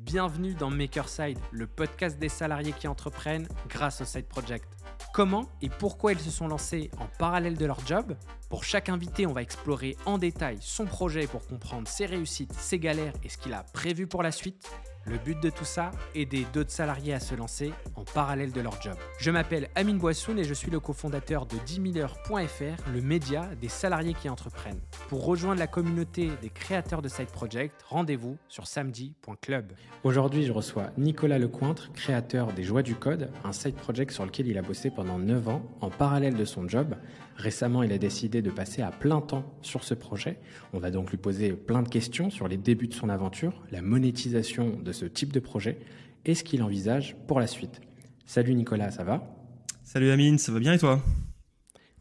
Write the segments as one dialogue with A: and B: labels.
A: Bienvenue dans Makerside, le podcast des salariés qui entreprennent grâce au Side Project. Comment et pourquoi ils se sont lancés en parallèle de leur job? Pour chaque invité, on va explorer en détail son projet pour comprendre ses réussites, ses galères et ce qu'il a prévu pour la suite. Le but de tout ça, aider d'autres salariés à se lancer en parallèle de leur job. Je m'appelle Amine Boissoun et je suis le cofondateur de 10 000heures.fr, le média des salariés qui entreprennent. Pour rejoindre la communauté des créateurs de Side Project, rendez-vous sur samedi.club. Aujourd'hui, je reçois Nicolas Lecointre, créateur des Joies du Code, un side project sur lequel il a bossé pendant 9 ans en parallèle de son job. Récemment, il a décidé de passer à plein temps sur ce projet. On va donc lui poser plein de questions sur les débuts de son aventure, la monétisation de ce type de projet et ce qu'il envisage pour la suite. Salut Nicolas, ça va?
B: Salut Amine, ça va bien et toi?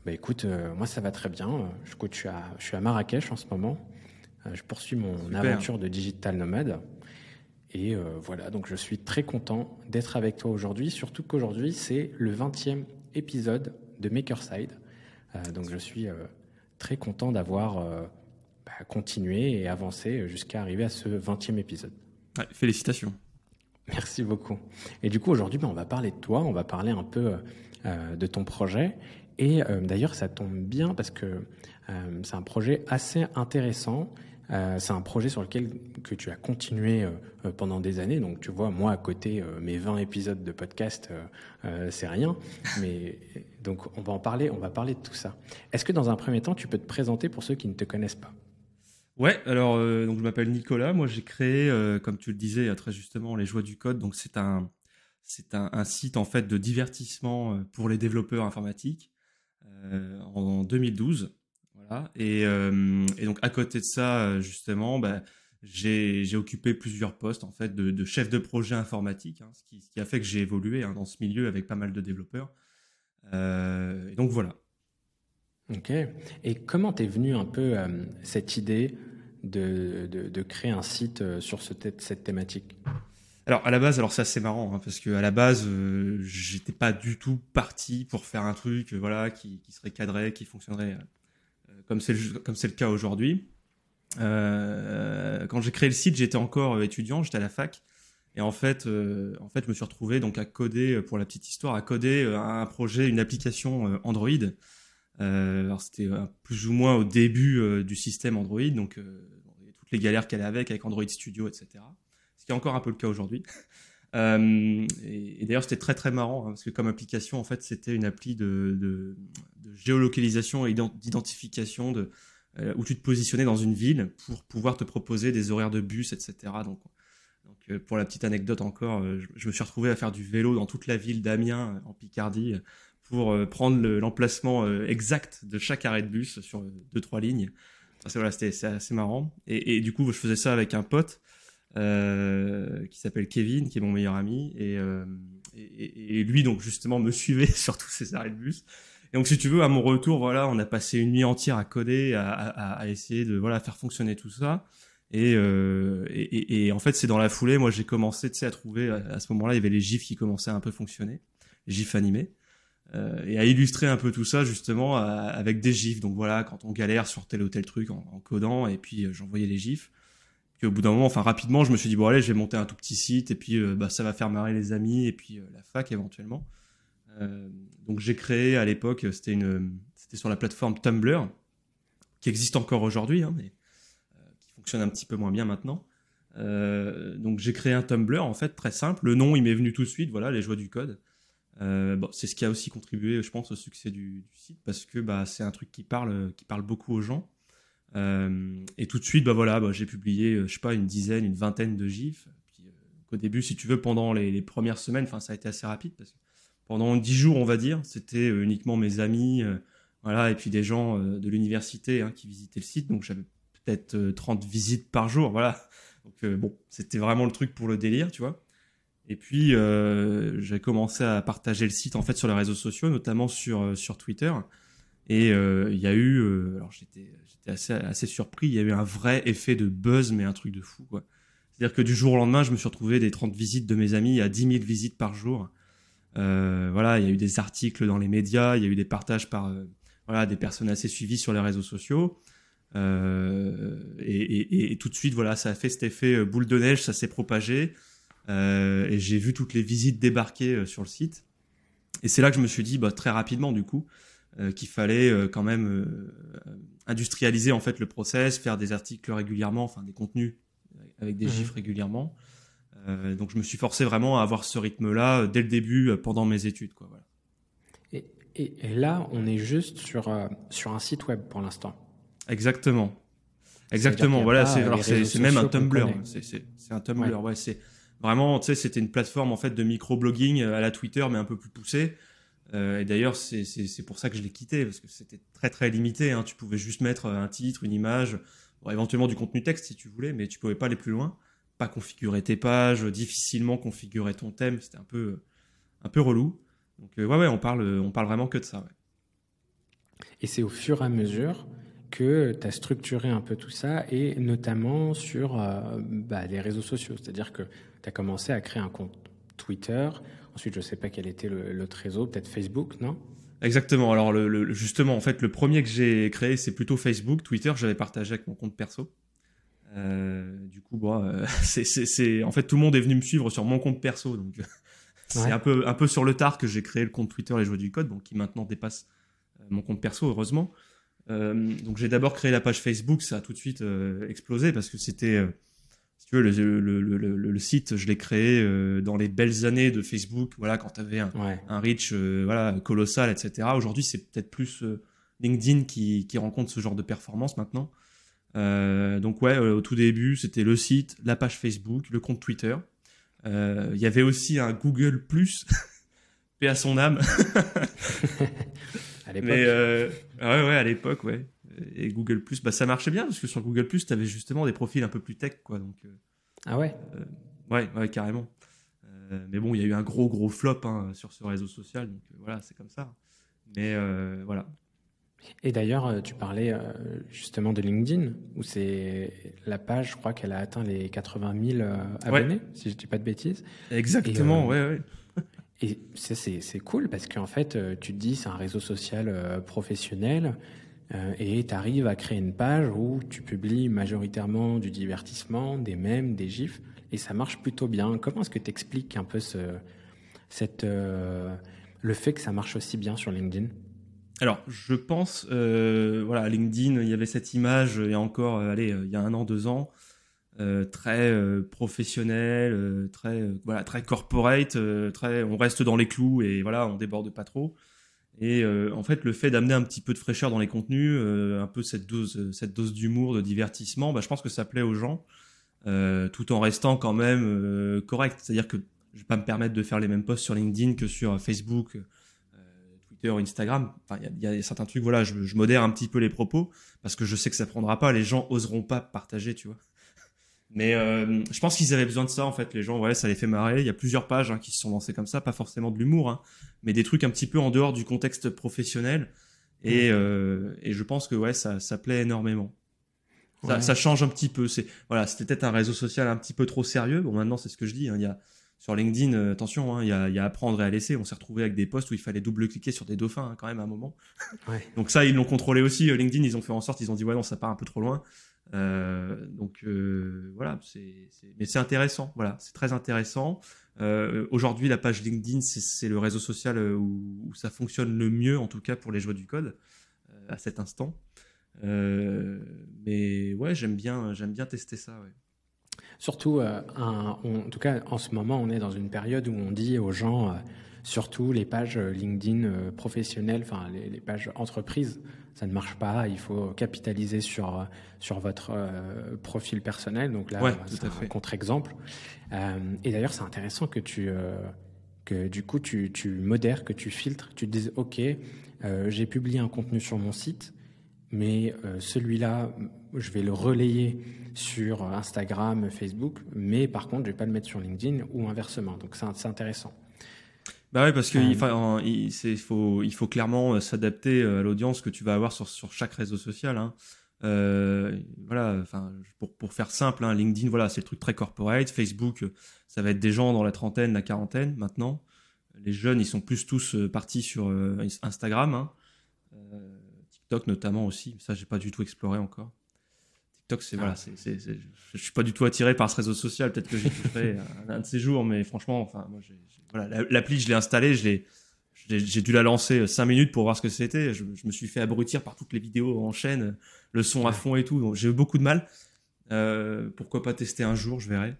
A: Bah écoute, euh, moi ça va très bien. Je, je, suis à, je suis à Marrakech en ce moment. Euh, je poursuis mon Super. aventure de digital nomade. Et euh, voilà, donc je suis très content d'être avec toi aujourd'hui, surtout qu'aujourd'hui c'est le 20e épisode de Makerside. Euh, donc je suis euh, très content d'avoir euh, bah, continué et avancé jusqu'à arriver à ce 20e épisode.
B: Ouais, félicitations.
A: Merci beaucoup. Et du coup, aujourd'hui, bah, on va parler de toi, on va parler un peu euh, de ton projet. Et euh, d'ailleurs, ça tombe bien parce que euh, c'est un projet assez intéressant. c'est un projet sur lequel que tu as continué pendant des années. Donc, tu vois, moi, à côté, mes 20 épisodes de podcast, c'est rien. Mais donc, on va en parler, on va parler de tout ça. Est-ce que dans un premier temps, tu peux te présenter pour ceux qui ne te connaissent pas?
B: Ouais, alors euh, donc je m'appelle Nicolas. Moi, j'ai créé, euh, comme tu le disais très justement, les Joies du Code. Donc c'est un c'est un, site en fait de divertissement euh, pour les développeurs informatiques euh, en 2012. Voilà. Et, euh, donc à côté de ça, justement, bah, j'ai occupé plusieurs postes en fait de, de chef de projet informatique, hein, ce, qui, ce, qui, a fait que j'ai évolué hein, dans ce milieu avec pas mal de développeurs. Et donc voilà.
A: Ok. Et comment t'es venu un peu cette idée de, de, de, créer un site euh, sur ce cette thématique?
B: Alors à la base, alors c'est assez marrant hein, parce que à la base, euh, j'étais pas du tout parti pour faire un truc, euh, voilà, qui, qui, serait cadré, qui fonctionnerait euh, comme c'est le comme c'est le cas aujourd'hui. Euh, quand j'ai créé le site, j'étais encore étudiant, j'étais à la fac, et en fait, euh, en fait, je me suis retrouvé donc à coder, pour la petite histoire, à coder un projet, une application Android. alors c'était plus ou moins au début du système Android, donc toutes les galères qu'elle avait avec, Android Studio, etc qui est encore un peu le cas aujourd'hui. Euh, et, d'ailleurs, c'était très très marrant hein, parce que comme application, en fait, c'était une appli de, géolocalisation et d'identification de euh, où tu te positionnais dans une ville pour pouvoir te proposer des horaires de bus, etc. Donc, euh, pour la petite anecdote encore, euh, je, me suis retrouvé à faire du vélo dans toute la ville d'Amiens en Picardie pour euh, prendre l'emplacement exact de chaque arrêt de bus sur deux trois lignes. Enfin, voilà, c'était assez marrant. Et, du coup, je faisais ça avec un pote euh, qui s'appelle Kevin, qui est mon meilleur ami, et, euh, lui donc justement me suivait sur tous ces arrêts de bus. Et donc si tu veux, à mon retour, voilà, on a passé une nuit entière à coder, à, à, à essayer de voilà faire fonctionner tout ça. Et, euh, et, et, en fait, c'est dans la foulée, moi j'ai commencé à trouver, à ce moment-là, il y avait les gifs qui commençaient à un peu fonctionner, les gifs animés, euh, et à illustrer un peu tout ça justement avec des gifs. Donc voilà, quand on galère sur tel ou tel truc en, codant, et puis euh, j'envoyais les gifs. Puis au bout d'un moment, enfin rapidement, je me suis dit bon allez, je vais monter un tout petit site et puis euh, bah, ça va faire marrer les amis et puis euh, la fac éventuellement. Donc j'ai créé à l'époque, c'était sur la plateforme Tumblr qui existe encore aujourd'hui, hein, mais fonctionne un petit peu moins bien maintenant. donc j'ai créé un Tumblr en fait très simple. Le nom il m'est venu tout de suite, voilà les joies du code. bon, c'est ce qui a aussi contribué, je pense, au succès du, site parce que bah, c'est un truc qui parle, qui parle beaucoup aux gens. Euh, et tout de suite, bah voilà, bah, j'ai publié, euh, je sais pas, une dizaine, une vingtaine de gifs. Puis, euh, au début, si tu veux, pendant les, premières semaines, ça a été assez rapide parce que pendant dix jours, on va dire, c'était uniquement mes amis, voilà, et puis des gens de l'université hein, qui visitaient le site. Donc j'avais peut-être 30 visites par jour, voilà. Donc bon, c'était vraiment le truc pour le délire, tu vois. Et puis euh, j'ai commencé à partager le site en fait sur les réseaux sociaux, notamment sur sur Twitter. Et il euh, y a eu, euh, alors j'étais assez, assez surpris, il y a eu un vrai effet de buzz, mais un truc de fou, quoi. C'est-à-dire que du jour au lendemain, je me suis retrouvé des 30 visites de mes amis à 10 000 visites par jour. Euh, voilà, il y a eu des articles dans les médias, il y a eu des partages par euh, voilà des personnes assez suivies sur les réseaux sociaux. Euh, et, et, et, tout de suite, voilà, ça a fait cet effet boule de neige, ça s'est propagé. et j'ai vu toutes les visites débarquer sur le site. Et c'est là que je me suis dit, bah, très rapidement du coup, qu'il fallait quand même industrialiser en fait le process, faire des articles régulièrement, enfin des contenus avec des chiffres mhm. régulièrement. Euh, donc je me suis forcé vraiment à avoir ce rythme-là euh, dès le début, euh, pendant mes études. Quoi, voilà.
A: et, et, là, on est juste sur, sur un site web pour l'instant.
B: Exactement. Exactement. Voilà, c'est même un Tumblr. C'est un Tumblr. Ouais, c'est vraiment, tu sais, c'était une plateforme en fait de micro-blogging à la Twitter, mais un peu plus poussée. et d'ailleurs, c'est pour ça que je l'ai quitté parce que c'était très très limité. Hein. Tu pouvais juste mettre un titre, une image, éventuellement du contenu texte si tu voulais, mais tu pouvais pas aller plus loin pas configurer tes pages, difficilement configurer ton thème, c'était un peu, un peu relou. Donc euh, ouais, ouais, on parle, on parle vraiment que de ça.
A: Et c'est au fur et à mesure que tu as structuré un peu tout ça, et notamment sur euh, bah, les réseaux sociaux. C'est-à-dire que tu as commencé à créer un compte Twitter, ensuite je ne sais pas quel était l'autre réseau, peut-être Facebook, non?
B: Exactement. Alors le, justement, en fait, le premier que j'ai créé, c'est plutôt Facebook. Twitter, j'avais partagé avec mon compte perso. Euh, du coup, bon, euh, c'est, en fait, tout le monde est venu me suivre sur mon compte perso, donc c'est un peu, un peu sur le tard que j'ai créé le compte Twitter Les Joueurs du Code, qui maintenant dépasse euh, mon compte perso, heureusement. Donc j'ai d'abord créé la page Facebook, ça a tout de suite explosé parce que c'était, si tu veux, le, le, le, le site, je l'ai créé dans les belles années de Facebook, voilà, quand tu avais un, un reach voilà, colossal, etc. Aujourd'hui, c'est peut-être plus LinkedIn qui, qui rencontre ce genre de performance maintenant. Euh, donc ouais, euh, au tout début, c'était le site, la page Facebook, le compte Twitter. Euh, il y avait aussi un Google Plus, paix à son âme.
A: à l'époque.
B: Mais ouais, ouais, à l'époque, ouais. Et Google Plus, bah ça marchait bien parce que sur Google Plus, tu avais justement des profils un peu plus tech, quoi. Donc.
A: ah ouais?
B: ouais, ouais, carrément. mais bon, il y a eu un gros gros flop hein, sur ce réseau social, donc voilà, c'est comme ça. Mais voilà,
A: et d'ailleurs, euh, tu parlais euh, justement de LinkedIn, où c'est la page, je crois qu'elle a atteint les 80 000 euh, abonnés, si je ne dis pas de bêtises.
B: Exactement, oui, ouais, ouais.
A: Et c'est cool parce qu'en fait, tu te dis, c'est un réseau social professionnel et tu arrives à créer une page où tu publies majoritairement du divertissement, des mèmes, des gifs, et ça marche plutôt bien. Comment est-ce que tu expliques un peu ce, cette, le fait que ça marche aussi bien sur LinkedIn?
B: Alors, je pense, euh, voilà, LinkedIn, il y avait cette image il y a encore, euh, allez, il y a un an, deux ans, euh, très professionnel, très, voilà, très corporate, très, on reste dans les clous et voilà, on déborde pas trop. Et en fait, le fait d'amener un petit peu de fraîcheur dans les contenus, un peu cette dose, cette dose d'humour, de divertissement, bah, je pense que ça plaît aux gens, tout en restant quand même correct. C'est-à-dire que je vais pas me permettre de faire les mêmes posts sur LinkedIn que sur Facebook Instagram. Enfin, il y, a certains trucs, voilà, je, modère un petit peu les propos parce que je sais que ça prendra pas, les gens oseront pas partager, tu vois. Mais euh, je pense qu'ils avaient besoin de ça en fait. Les gens, ouais, ça les fait marrer. Il y a plusieurs pages hein, qui se sont lancées comme ça, pas forcément de l'humour, hein, mais des trucs un petit peu en dehors du contexte professionnel. Et, euh, et je pense que ouais, ça, ça plaît énormément. Ça, ça, change un petit peu. C'est voilà, c'était peut-être un réseau social un petit peu trop sérieux. Bon, maintenant c'est ce que je dis. Hein, il y a sur LinkedIn, euh, attention, hein, il y, a, y, a, apprendre et à laisser. On s'est retrouvé avec des posts où il fallait double-cliquer sur des dauphins hein, quand même à un moment. donc ça, ils l'ont contrôlé aussi. Euh, LinkedIn, ils ont fait en sorte, ils ont dit ouais non, ça part un peu trop loin. Euh, donc euh, voilà, c'est, mais c'est intéressant. Voilà, c'est très intéressant. Euh, aujourd'hui, la page LinkedIn, c'est, le réseau social où, ça fonctionne le mieux, en tout cas pour les joueurs du code à cet instant. mais ouais, j'aime bien, j'aime bien tester ça.
A: Surtout, en tout cas, en ce moment, on est dans une période où on dit aux gens, surtout les pages euh, LinkedIn professionnelles, enfin les, pages entreprises, ça ne marche pas. Il faut capitaliser sur sur votre profil personnel. Donc là, c'est un contre-exemple. et d'ailleurs, c'est intéressant que tu que du coup tu, tu modères, que tu filtres, tu te dises ok, j'ai publié un contenu sur mon site, mais celui-là, je vais le relayer sur Instagram, Facebook, mais par contre, je vais pas le mettre sur LinkedIn ou inversement. Donc c'est intéressant.
B: Bah oui, parce qu'il euh, il, faut, il faut clairement euh, s'adapter euh, à l'audience que tu vas avoir sur, sur chaque réseau social. Hein. voilà, enfin, pour, pour faire simple, hein, LinkedIn, voilà, c'est le truc très corporate. Facebook, ça va être des gens dans la trentaine, la quarantaine maintenant. Les jeunes, ils sont plus tous partis sur Instagram. Hein. TikTok notamment aussi. Ça, j'ai pas du tout exploré encore. TikTok, c'est voilà, c'est, je suis pas du tout attiré par ce réseau social. Peut-être que j'y toucherai un, un, de ces jours, mais franchement, enfin, moi, voilà, l'appli, je l'ai installée, je l'ai, j'ai dû la lancer 5 minutes pour voir ce que c'était. Je, me suis fait abrutir par toutes les vidéos en chaîne, le son à fond et tout. Donc j'ai eu beaucoup de mal. Euh, pourquoi pas tester un jour, je verrai.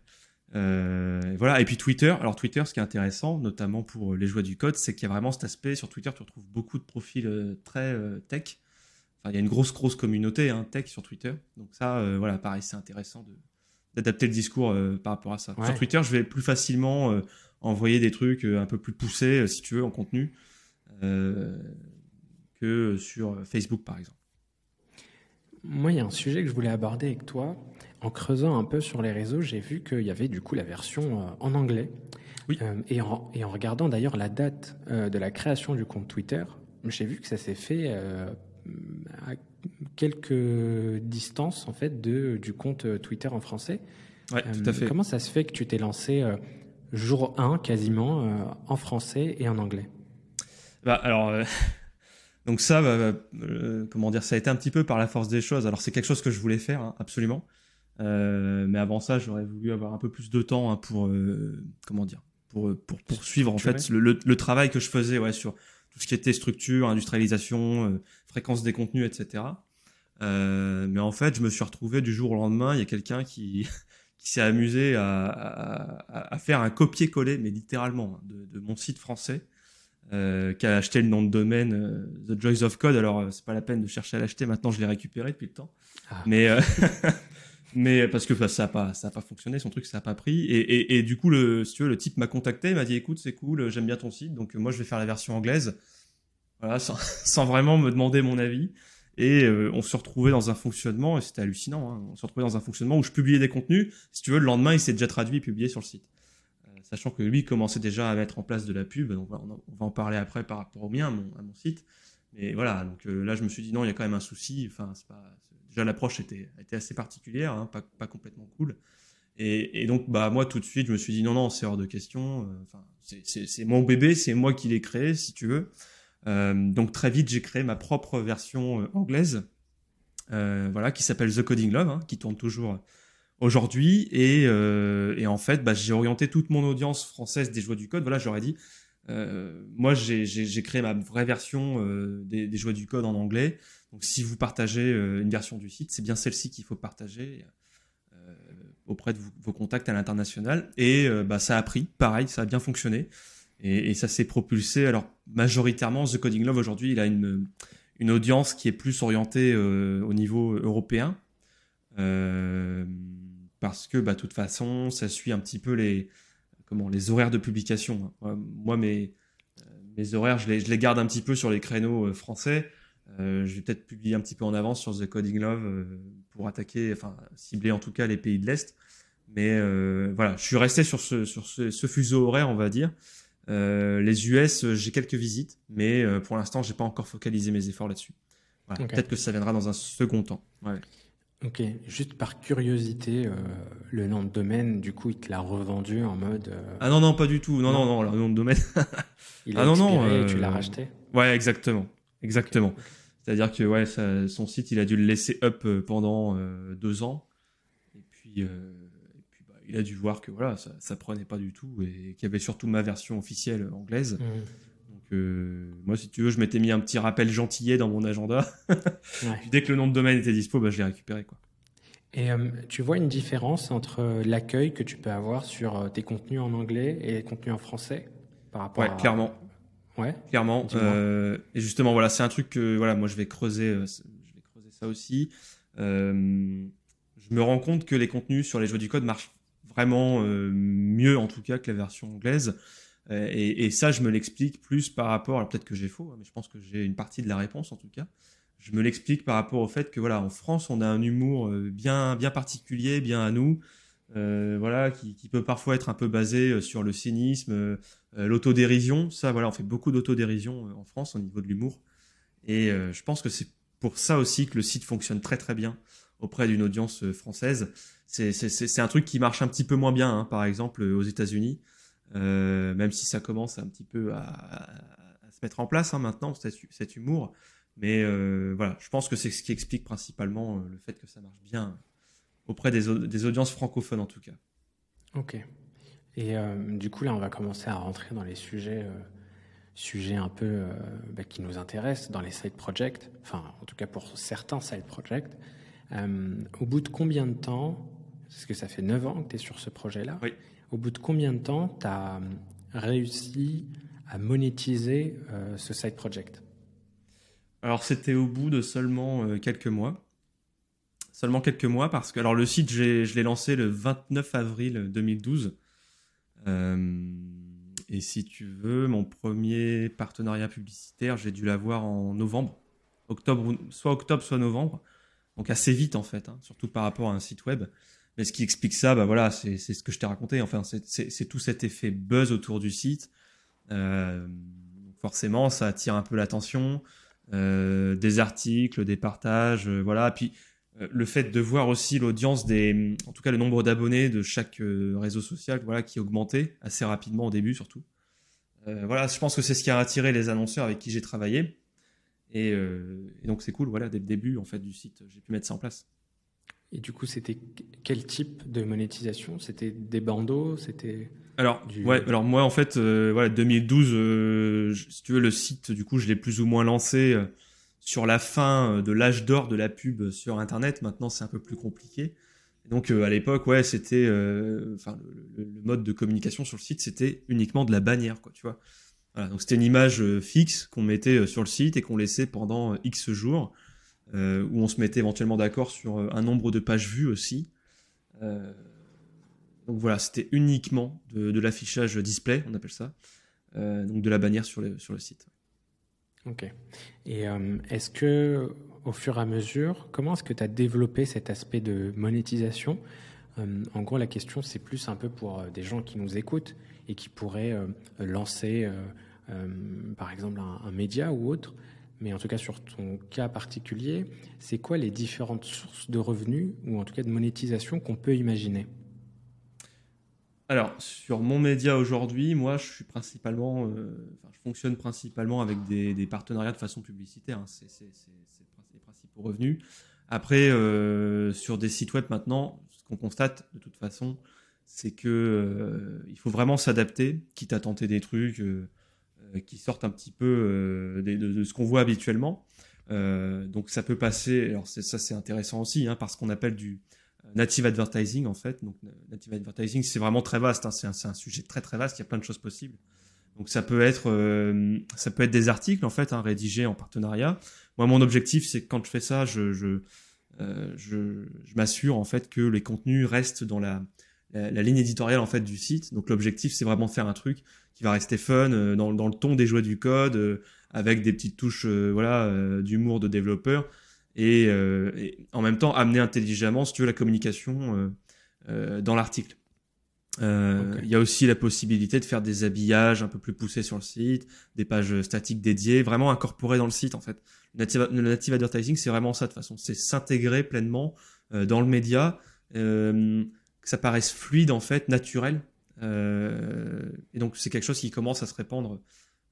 B: Euh, voilà. Et puis Twitter. Alors Twitter, ce qui est intéressant, notamment pour les joueurs du code, c'est qu'il y a vraiment cet aspect. Sur Twitter, tu retrouves beaucoup de profils euh, très tech. Enfin, il y a une grosse, grosse communauté hein, tech sur Twitter. Donc ça, voilà, pareil, c'est intéressant d'adapter le discours par rapport à ça. Sur Twitter, je vais plus facilement envoyer des trucs euh, un peu plus poussés, euh, si tu veux, en contenu, euh, que sur Facebook, par exemple.
A: Moi, il y a un sujet que je voulais aborder avec toi. En creusant un peu sur les réseaux, j'ai vu qu'il y avait du coup la version en anglais. Oui. et, en, et, en, regardant d'ailleurs la date de la création du compte Twitter, j'ai vu que ça s'est fait à quelques distances en fait de, du compte Twitter en français.
B: Ouais, tout à fait.
A: Comment ça se fait que tu t'es lancé jour 1 quasiment euh, en français et en anglais
B: bah, Alors, euh, donc ça, bah, euh, comment dire, ça a été un petit peu par la force des choses. Alors c'est quelque chose que je voulais faire, hein, absolument. mais avant ça, j'aurais voulu avoir un peu plus de temps hein, pour, comment dire, pour, pour poursuivre en fait le, le, travail que je faisais ouais, sur tout ce qui était structure, industrialisation, fréquence des contenus, etc. mais en fait, je me suis retrouvé du jour au lendemain, il y a quelqu'un qui, qui s'est amusé à, faire un copier-coller, mais littéralement, hein, de, mon site français, euh, qui a acheté le nom de domaine euh, The Joys of Code. Alors, euh, c'est pas la peine de chercher à l'acheter, maintenant je l'ai récupéré depuis le temps. Ah. Mais, mais parce que ça n'a pas, ça a pas fonctionné, son truc, ça n'a pas pris. Et, et, du coup, le, si tu veux, le type m'a contacté, m'a dit écoute, c'est cool, j'aime bien ton site, donc moi je vais faire la version anglaise. Voilà, sans, sans vraiment me demander mon avis. Et euh, on se retrouvait dans un fonctionnement, et c'était hallucinant, hein, on se retrouvait dans un fonctionnement où je publiais des contenus. Si tu veux, le lendemain, il s'est déjà traduit et publié sur le site. Euh, sachant que lui commençait déjà à mettre en place de la pub, donc on va en parler après par rapport au mien, à mon, site. Mais voilà, donc euh, là, je me suis dit non, il y a quand même un souci. Enfin, pas, déjà l'approche était, assez particulière, hein, pas, pas complètement cool. Et, et, donc, bah, moi, tout de suite, je me suis dit non, non, c'est hors de question. Enfin, c'est mon bébé, c'est moi qui l'ai créé, si tu veux. Euh, donc très vite, j'ai créé ma propre version euh, anglaise, euh, voilà, qui s'appelle The Coding Love, hein, qui tourne toujours aujourd'hui. Et, en fait, bah, j'ai orienté toute mon audience française des joies du code. Voilà, j'aurais dit, moi, j'ai créé ma vraie version des, des, joies du code en anglais. Donc, si vous partagez une version du site, c'est bien celle-ci qu'il faut partager auprès de vos contacts à l'international. Et bah, ça a pris, pareil, ça a bien fonctionné. Et, ça s'est propulsé. Alors, majoritairement, The Coding Love, aujourd'hui, il a une, une audience qui est plus orientée euh, au niveau européen. Euh, parce que, bah, de toute façon, ça suit un petit peu les, comment, les horaires de publication. Moi, mes, mes horaires, je les, je les garde un petit peu sur les créneaux euh, français. je vais peut-être publier un petit peu en avance sur The Coding Love pour attaquer, enfin, cibler en tout cas les pays de l'Est. Mais voilà, je suis resté sur ce, sur ce fuseau horaire, on va dire. Euh, les US, euh, j'ai quelques visites, mais euh, pour l'instant, j'ai pas encore focalisé mes efforts là-dessus. Peut-être que ça viendra dans un second temps.
A: Ok, juste par curiosité, le nom de domaine, du coup, il te l'a revendu en mode.
B: Ah non, non, pas du tout. Non, non, non, le nom de domaine.
A: il a ah non, non, tu l'as racheté
B: Ouais, exactement. Exactement. C'est-à-dire que ouais, son site, il a dû le laisser up pendant deux ans. Et puis, il a dû voir que voilà, ça, ça prenait pas du tout et qu'il y avait surtout ma version officielle anglaise. Mmh. Donc, euh, moi, si tu veux, je m'étais mis un petit rappel gentillet dans mon agenda. dès que le nom de domaine était dispo, bah, je l'ai récupéré. Quoi.
A: Et euh, tu vois une différence entre l'accueil que tu peux avoir sur euh, tes contenus en anglais et les contenus en français par rapport
B: ouais, clairement.
A: Ouais.
B: Clairement. et justement, voilà, c'est un truc que voilà, moi je vais creuser, je vais creuser ça aussi. je me rends compte que les contenus sur les jeux du code marchent vraiment euh, mieux en tout cas que la version anglaise. Euh, et, ça, je me l'explique plus par rapport, alors peut-être que j'ai faux, hein, mais je pense que j'ai une partie de la réponse en tout cas. Je me l'explique par rapport au fait que voilà, en France, on a un humour euh, bien, bien particulier, bien à nous, voilà, qui, peut parfois être un peu basé sur le cynisme, l'autodérision. Ça, voilà, on fait beaucoup d'autodérision en France au niveau de l'humour. Et je pense que c'est pour ça aussi que le site fonctionne très très bien auprès d'une audience française c'est un truc qui marche un petit peu moins bien, hein, par exemple, aux États-Unis, euh, même si ça commence un petit peu à, se mettre en place hein, maintenant, cet, humour. Mais euh, voilà, je pense que c'est ce qui explique principalement euh, le fait que ça marche bien auprès des, audiences francophones en tout cas.
A: Ok. Et du coup, là, on va commencer à rentrer dans les sujets sujet un peu euh, bah, qui nous intéresse dans les side projects, enfin en tout cas pour certains side projects. Euh, au bout de combien de temps, parce que ça fait 9 ans que tu es sur ce projet-là,
B: oui.
A: au bout de combien de temps tu as euh, réussi à monétiser ce side project?
B: Alors c'était au bout de seulement quelques mois. Seulement quelques mois parce que alors le site je l'ai lancé le 29 avril 2012. Et si tu veux, mon premier partenariat publicitaire, j'ai dû l'avoir en novembre, octobre, soit octobre, soit novembre. Donc assez vite en fait, hein, surtout par rapport à un site web. Mais ce qui explique ça, bah voilà, c'est ce que je t'ai raconté. Enfin, c'est tout cet effet buzz autour du site. Euh, forcément, ça attire un peu l'attention. Euh, des articles, des partages, euh, voilà. Puis le fait de voir aussi l'audience des, en tout cas le nombre d'abonnés de chaque réseau social, voilà, qui augmentait assez rapidement au début surtout. Voilà, je pense que c'est ce qui a attiré les annonceurs avec qui j'ai travaillé. Et, donc c'est cool, voilà, dès le début en fait du site, j'ai pu mettre ça en place.
A: Et du coup, c'était quel type de monétisation? C'était des bandeaux? C'était
B: alors, ouais, alors moi en fait, voilà, 2012, si tu veux, le site, du coup, je l'ai plus ou moins lancé sur la fin euh, de l'âge d'or de la pub sur Internet. Maintenant, c'est un peu plus compliqué. Donc euh, à l'époque, ouais, c'était, euh, enfin, le, mode de communication sur le site, c'était uniquement de la bannière, quoi, tu vois. Donc c'était une image fixe qu'on mettait sur le site et qu'on laissait pendant X jours, où on se mettait éventuellement d'accord sur un nombre de pages vues aussi. donc voilà, c'était uniquement de, l'affichage display, on appelle ça, donc de la bannière sur sur le site.
A: Ok. Et euh, est-ce que, au fur et à mesure, comment est-ce que tu as développé cet aspect de monétisation? Euh, En gros, la question, c'est plus un peu pour euh, des gens qui nous écoutent et qui pourraient lancer, par exemple, un, média ou autre. Mais en tout cas, sur ton cas particulier, c'est quoi les différentes sources de revenus ou en tout cas de monétisation qu'on peut imaginer?
B: Alors, sur mon média aujourd'hui, moi, je suis principalement, euh, je fonctionne principalement avec des, partenariats de façon publicitaire. Hein. C'est les principaux revenus. Après, euh, sur des sites web maintenant, ce qu'on constate de toute façon, c'est que euh, il faut vraiment s'adapter, quitte à tenter des trucs qui sortent un petit peu de, ce qu'on voit habituellement. donc, ça peut passer. Alors, ça, c'est intéressant aussi, hein, parce qu'on appelle du native advertising en fait. Donc native advertising, c'est vraiment très vaste. Hein. C'est un, sujet très très vaste. Il y a plein de choses possibles. Donc ça peut être euh, ça peut être des articles en fait hein, rédigés en partenariat. Moi mon objectif c'est que quand je fais ça, je je, euh, je, m'assure en fait que les contenus restent dans la, la, ligne éditoriale en fait du site. Donc l'objectif c'est vraiment de faire un truc qui va rester fun euh, dans, dans le ton des jouets du code avec des petites touches voilà d'humour de développeur euh, et, en même temps amener intelligemment, si tu veux, la communication euh, euh, dans l'article. Il y a aussi la possibilité de faire des habillages un peu plus poussés sur le site, des pages statiques dédiées, vraiment incorporées dans le site en fait. Le native, advertising, c'est vraiment ça de toute façon, c'est s'intégrer pleinement dans le média, que ça paraisse fluide en fait, naturel. et donc c'est quelque chose qui commence à se répandre,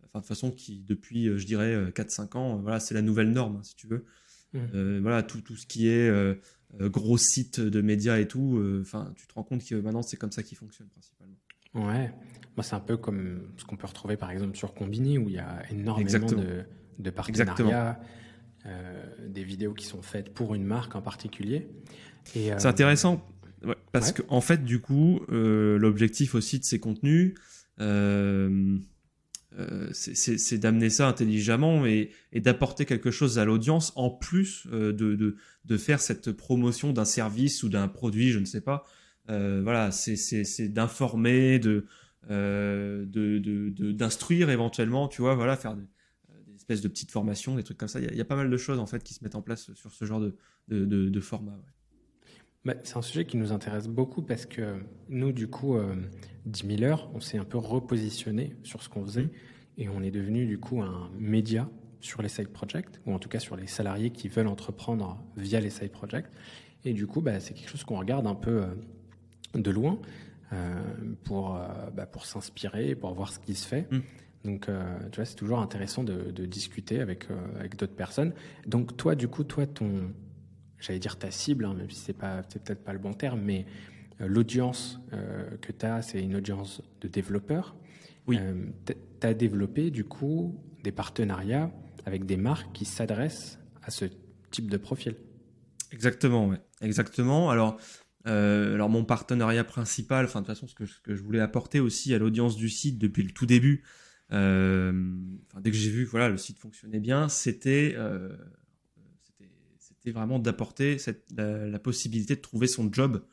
B: enfin de façon qui depuis, je dirais, 4-5 ans, voilà, c'est la nouvelle norme, si tu veux. Mmh. Euh, voilà, tout, tout, ce qui est euh, euh, gros sites de médias et tout, enfin, tu te rends compte que maintenant c'est comme ça qui fonctionne principalement.
A: Ouais, moi c'est un peu comme ce qu'on peut retrouver par exemple sur Combini où il y a énormément de, de, partenariats, des vidéos qui sont faites pour une marque en particulier.
B: C'est intéressant parce qu'en en fait, du coup, l'objectif aussi de ces contenus, euh, c'est d'amener ça intelligemment et, d'apporter quelque chose à l'audience en plus euh, de, faire cette promotion d'un service ou d'un produit, je ne sais pas. Euh, voilà, c'est d'informer, de d'instruire éventuellement, tu vois, voilà, faire des, espèces de petites formations, des trucs comme ça. Il y, a, pas mal de choses en fait qui se mettent en place sur ce genre de, de, format.
A: Bah, c'est un sujet qui nous intéresse beaucoup parce que nous, du coup, euh, 10 000 heures, on s'est un peu repositionné sur ce qu'on faisait mmh. et on est devenu, du coup, un média sur les side projects, ou en tout cas sur les salariés qui veulent entreprendre via les side projects. Et du coup, bah, c'est quelque chose qu'on regarde un peu euh, de loin euh, pour, euh, bah, pour s'inspirer, pour voir ce qui se fait. Mmh. Donc, tu vois, c'est toujours intéressant de, de discuter avec, avec d'autres personnes. Donc, toi, du coup, toi, ton, j'allais dire ta cible, hein, même si c'est pas, peut-être pas le bon terme, mais l'audience que tu as, c'est une audience de développeurs.
B: Oui.
A: tu as développé du coup des partenariats avec des marques qui s'adressent à ce type de profil.
B: Exactement, ouais. Exactement. Alors, euh, alors mon partenariat principal, enfin de toute façon ce que, que, je voulais apporter aussi à l'audience du site depuis le tout début, euh, dès que j'ai vu voilà le site fonctionnait bien, c'était euh, c'était vraiment d'apporter la, la, possibilité de trouver son job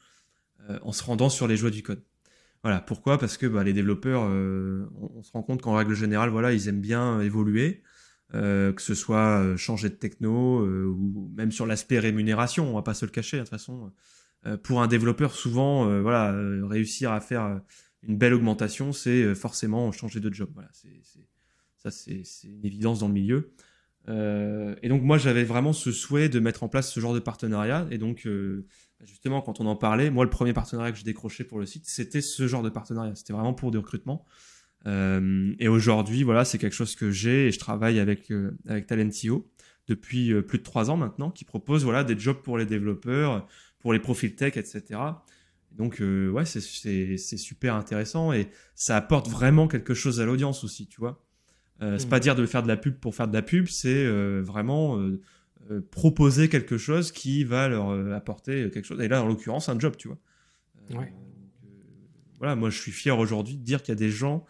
B: euh, en se rendant sur les joies du code. Voilà pourquoi? Parce que bah, les développeurs, on, on, se rend compte qu'en règle générale voilà ils aiment bien évoluer. Euh, que ce soit changer de techno ou même sur l'aspect rémunération, on va pas se le cacher, de toute façon, euh, pour un développeur, souvent, euh, voilà, euh, réussir à faire une belle augmentation, c'est forcément changer de job. Voilà, c'est, ça, c'est, une évidence dans le milieu. Et donc moi j'avais vraiment ce souhait de mettre en place ce genre de partenariat. Et donc justement quand on en parlait, moi le premier partenariat que j'ai décroché pour le site, c'était ce genre de partenariat. C'était vraiment pour des recrutements. et aujourd'hui voilà c'est quelque chose que j'ai et je travaille avec avec Talentio depuis plus de trois ans maintenant, qui propose voilà des jobs pour les développeurs, pour les profils tech, etc. Donc euh, ouais, c'est super intéressant et ça apporte vraiment quelque chose à l'audience aussi, tu vois. Euh, c'est pas mm. dire de faire de la pub pour faire de la pub, c'est euh, vraiment proposer quelque chose qui va leur apporter quelque chose. Et là, en l'occurrence, un job, tu vois.
A: Ouais.
B: voilà, moi je suis fier aujourd'hui de dire qu'il y a des gens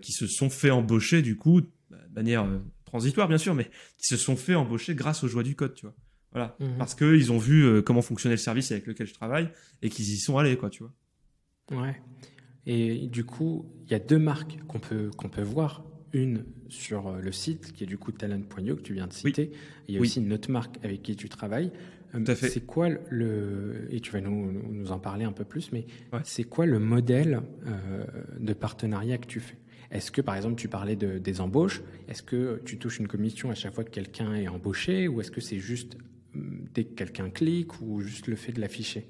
B: qui se sont fait embaucher du coup, bah, de manière transitoire bien sûr, mais qui se sont fait embaucher grâce aux joies du code, tu vois. Voilà. Mhm. Parce qu'ils ont vu euh, comment fonctionnait le service avec lequel je travaille et qu'ils y sont allés, quoi, tu vois.
A: Ouais. Et du coup, il y a deux marques qu'on peut, qu'on peut voir. Une sur euh, le site, qui est du coup talent.io, que tu viens de citer. Il y a aussi une autre marque avec qui tu travailles.
B: Euh, Tout à fait.
A: C'est quoi le. Et tu vas nous, nous en parler un peu plus, mais c'est quoi le modèle de partenariat que tu fais? Est-ce que, par exemple, tu parlais de, des embauches Est-ce que tu touches une commission à chaque fois que quelqu'un est embauché Ou est-ce que c'est juste dès que quelqu'un clique ou juste le fait de l'afficher?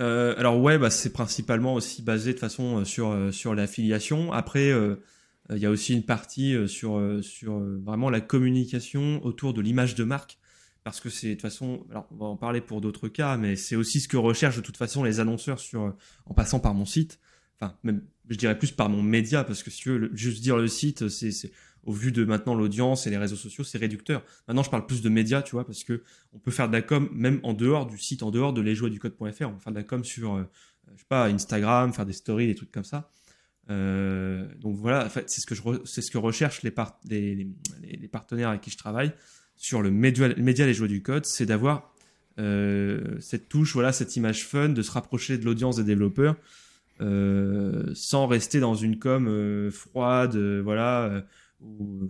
B: Euh, alors ouais, bah, c'est principalement aussi basé de façon euh, sur euh, sur l'affiliation. Après, il y a aussi une partie sur sur vraiment la communication autour de l'image de marque, parce que c'est de toute façon, alors on va en parler pour d'autres cas, mais c'est aussi ce que recherchent de toute façon les annonceurs sur en passant par mon site. Enfin, même je dirais plus par mon média, parce que si tu veux juste dire le site, c'est au vu de maintenant l'audience et les réseaux sociaux, c'est réducteur. Maintenant, je parle plus de médias, tu vois, parce que on peut faire de la com même en dehors du site, en dehors de lesjouetsducode.fr. On peut faire de la com sur, euh, je sais pas, Instagram, faire des stories, des trucs comme ça. Euh, donc voilà, en fait, c'est ce que c'est ce que recherchent les, les, partenaires avec qui je travaille sur le média, média les jouets du code, c'est d'avoir euh, cette touche, voilà, cette image fun, de se rapprocher de l'audience des développeurs. sans rester dans une com froide, voilà,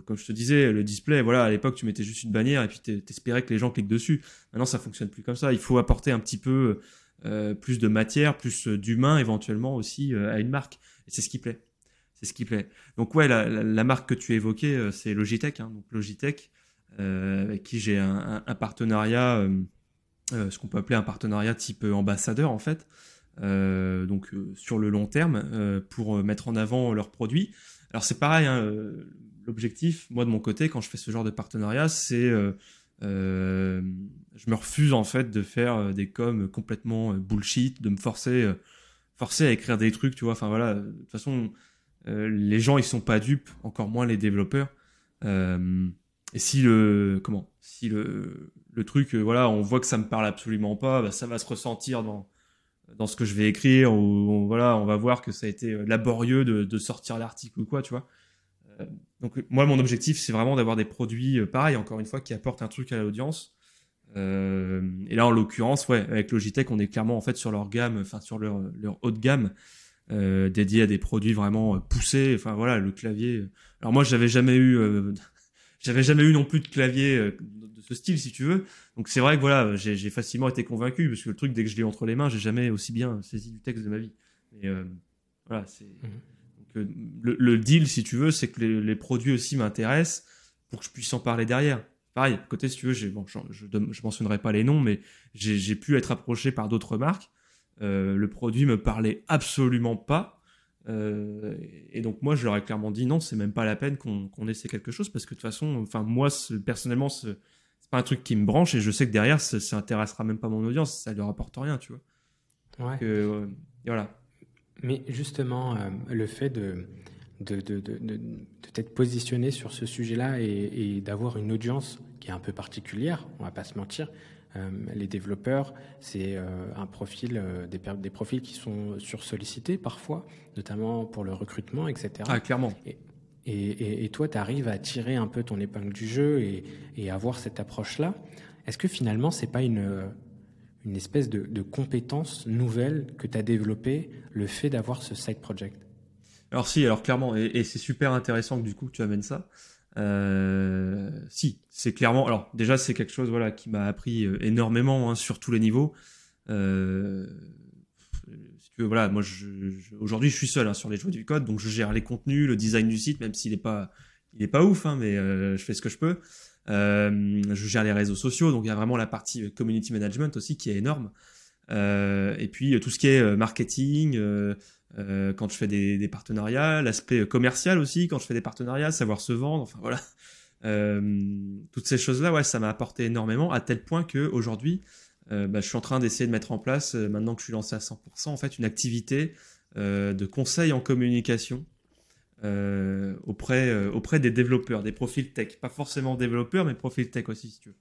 B: comme je te disais, le display, voilà, à l'époque, tu mettais juste une bannière et puis t'espérais que les gens cliquent dessus. Maintenant, ça fonctionne plus comme ça. Il faut apporter un petit peu euh, plus de matière, plus d'humain éventuellement aussi euh, à une marque. Et c'est ce qui plaît. C'est ce qui plaît. Donc ouais, la, marque que tu évoquais, euh, c'est Logitech. Hein, donc Logitech, avec qui j'ai un, partenariat, ce qu'on peut appeler un partenariat type ambassadeur en fait. donc sur le long terme, pour mettre en avant leurs produits. Alors c'est pareil, hein, l'objectif, moi de mon côté, quand je fais ce genre de partenariat, c'est euh, euh, je me refuse en fait de faire euh, des coms complètement bullshit, de me forcer, forcer à écrire des trucs, tu vois. Enfin voilà, de toute façon, les gens ils sont pas dupes, encore moins les développeurs. et si le comment, si le, le truc, voilà, on voit que ça me parle absolument pas, bah, ça va se ressentir dans dans ce que je vais écrire ou voilà, on va voir que ça a été laborieux de, de sortir l'article ou quoi, tu vois. Euh, donc moi, mon objectif, c'est vraiment d'avoir des produits, euh, pareil, encore une fois, qui apportent un truc à l'audience. Euh, et là, en l'occurrence, ouais, avec Logitech, on est clairement en fait sur leur gamme, enfin sur leur, leur haut de gamme, euh, dédié à des produits vraiment poussés. Enfin voilà, le clavier. Alors moi, j'avais jamais eu, j'avais jamais eu non plus de clavier de ce style, si tu veux. Donc c'est vrai que voilà, j'ai facilement été convaincu parce que le truc, dès que je l'ai entre les mains, j'ai jamais aussi bien saisi du texte de ma vie. Et voilà, c'est. Mmh le, deal, si tu veux, c'est que les, produits aussi m'intéressent pour que je puisse en parler derrière. Pareil, côté, si tu veux, bon, je, je, mentionnerai pas les noms, mais j'ai pu être approché par d'autres marques. Euh, le produit me parlait absolument pas. Euh, et donc moi, je leur ai clairement dit non, c'est même pas la peine qu'on essaie quelque chose parce que de toute façon, enfin moi personnellement, c'est pas un truc qui me branche et je sais que derrière, ça, ça intéressera même pas mon audience, ça lui rapporte rien, tu vois.
A: Ouais.
B: Euh, voilà.
A: Mais justement, le fait de, de, de, de, de, t'être positionné sur ce sujet-là et, et d'avoir une audience qui est un peu particulière, on va pas se mentir. Euh, les développeurs, c'est euh, un profil, euh, des, des, profils qui sont sursollicités parfois, notamment pour le recrutement, etc.
B: Ah, clairement.
A: Et, et, et toi, tu arrives à tirer un peu ton épingle du jeu et, et avoir cette approche-là. Est-ce que finalement, c'est pas une, une espèce de, de compétence nouvelle que tu as développée, le fait d'avoir ce side project?
B: Alors si, alors clairement, et, c'est super intéressant que du coup tu amènes ça. Euh, si, c'est clairement. Alors déjà, c'est quelque chose voilà qui m'a appris euh, énormément hein, sur tous les niveaux. Euh, si tu veux, voilà, moi je, aujourd'hui je suis seul hein, sur les choix du code, donc je gère les contenus, le design du site, même s'il est pas, il est pas ouf, hein, mais je fais ce que je peux. Je gère les réseaux sociaux, donc il y a vraiment la partie community management aussi qui est énorme. et puis tout ce qui est marketing. Euh, quand je fais des, des partenariats, l'aspect commercial aussi, quand je fais des partenariats, savoir se vendre, enfin voilà. Euh, toutes ces choses-là, ouais, ça m'a apporté énormément, à tel point que aujourd'hui, euh, bah, je suis en train d'essayer de mettre en place, euh, maintenant que je suis lancé à 100%, en fait, une activité euh, de conseil en communication auprès, auprès des développeurs, des profils tech. Pas forcément développeurs, mais profils tech aussi, si tu veux.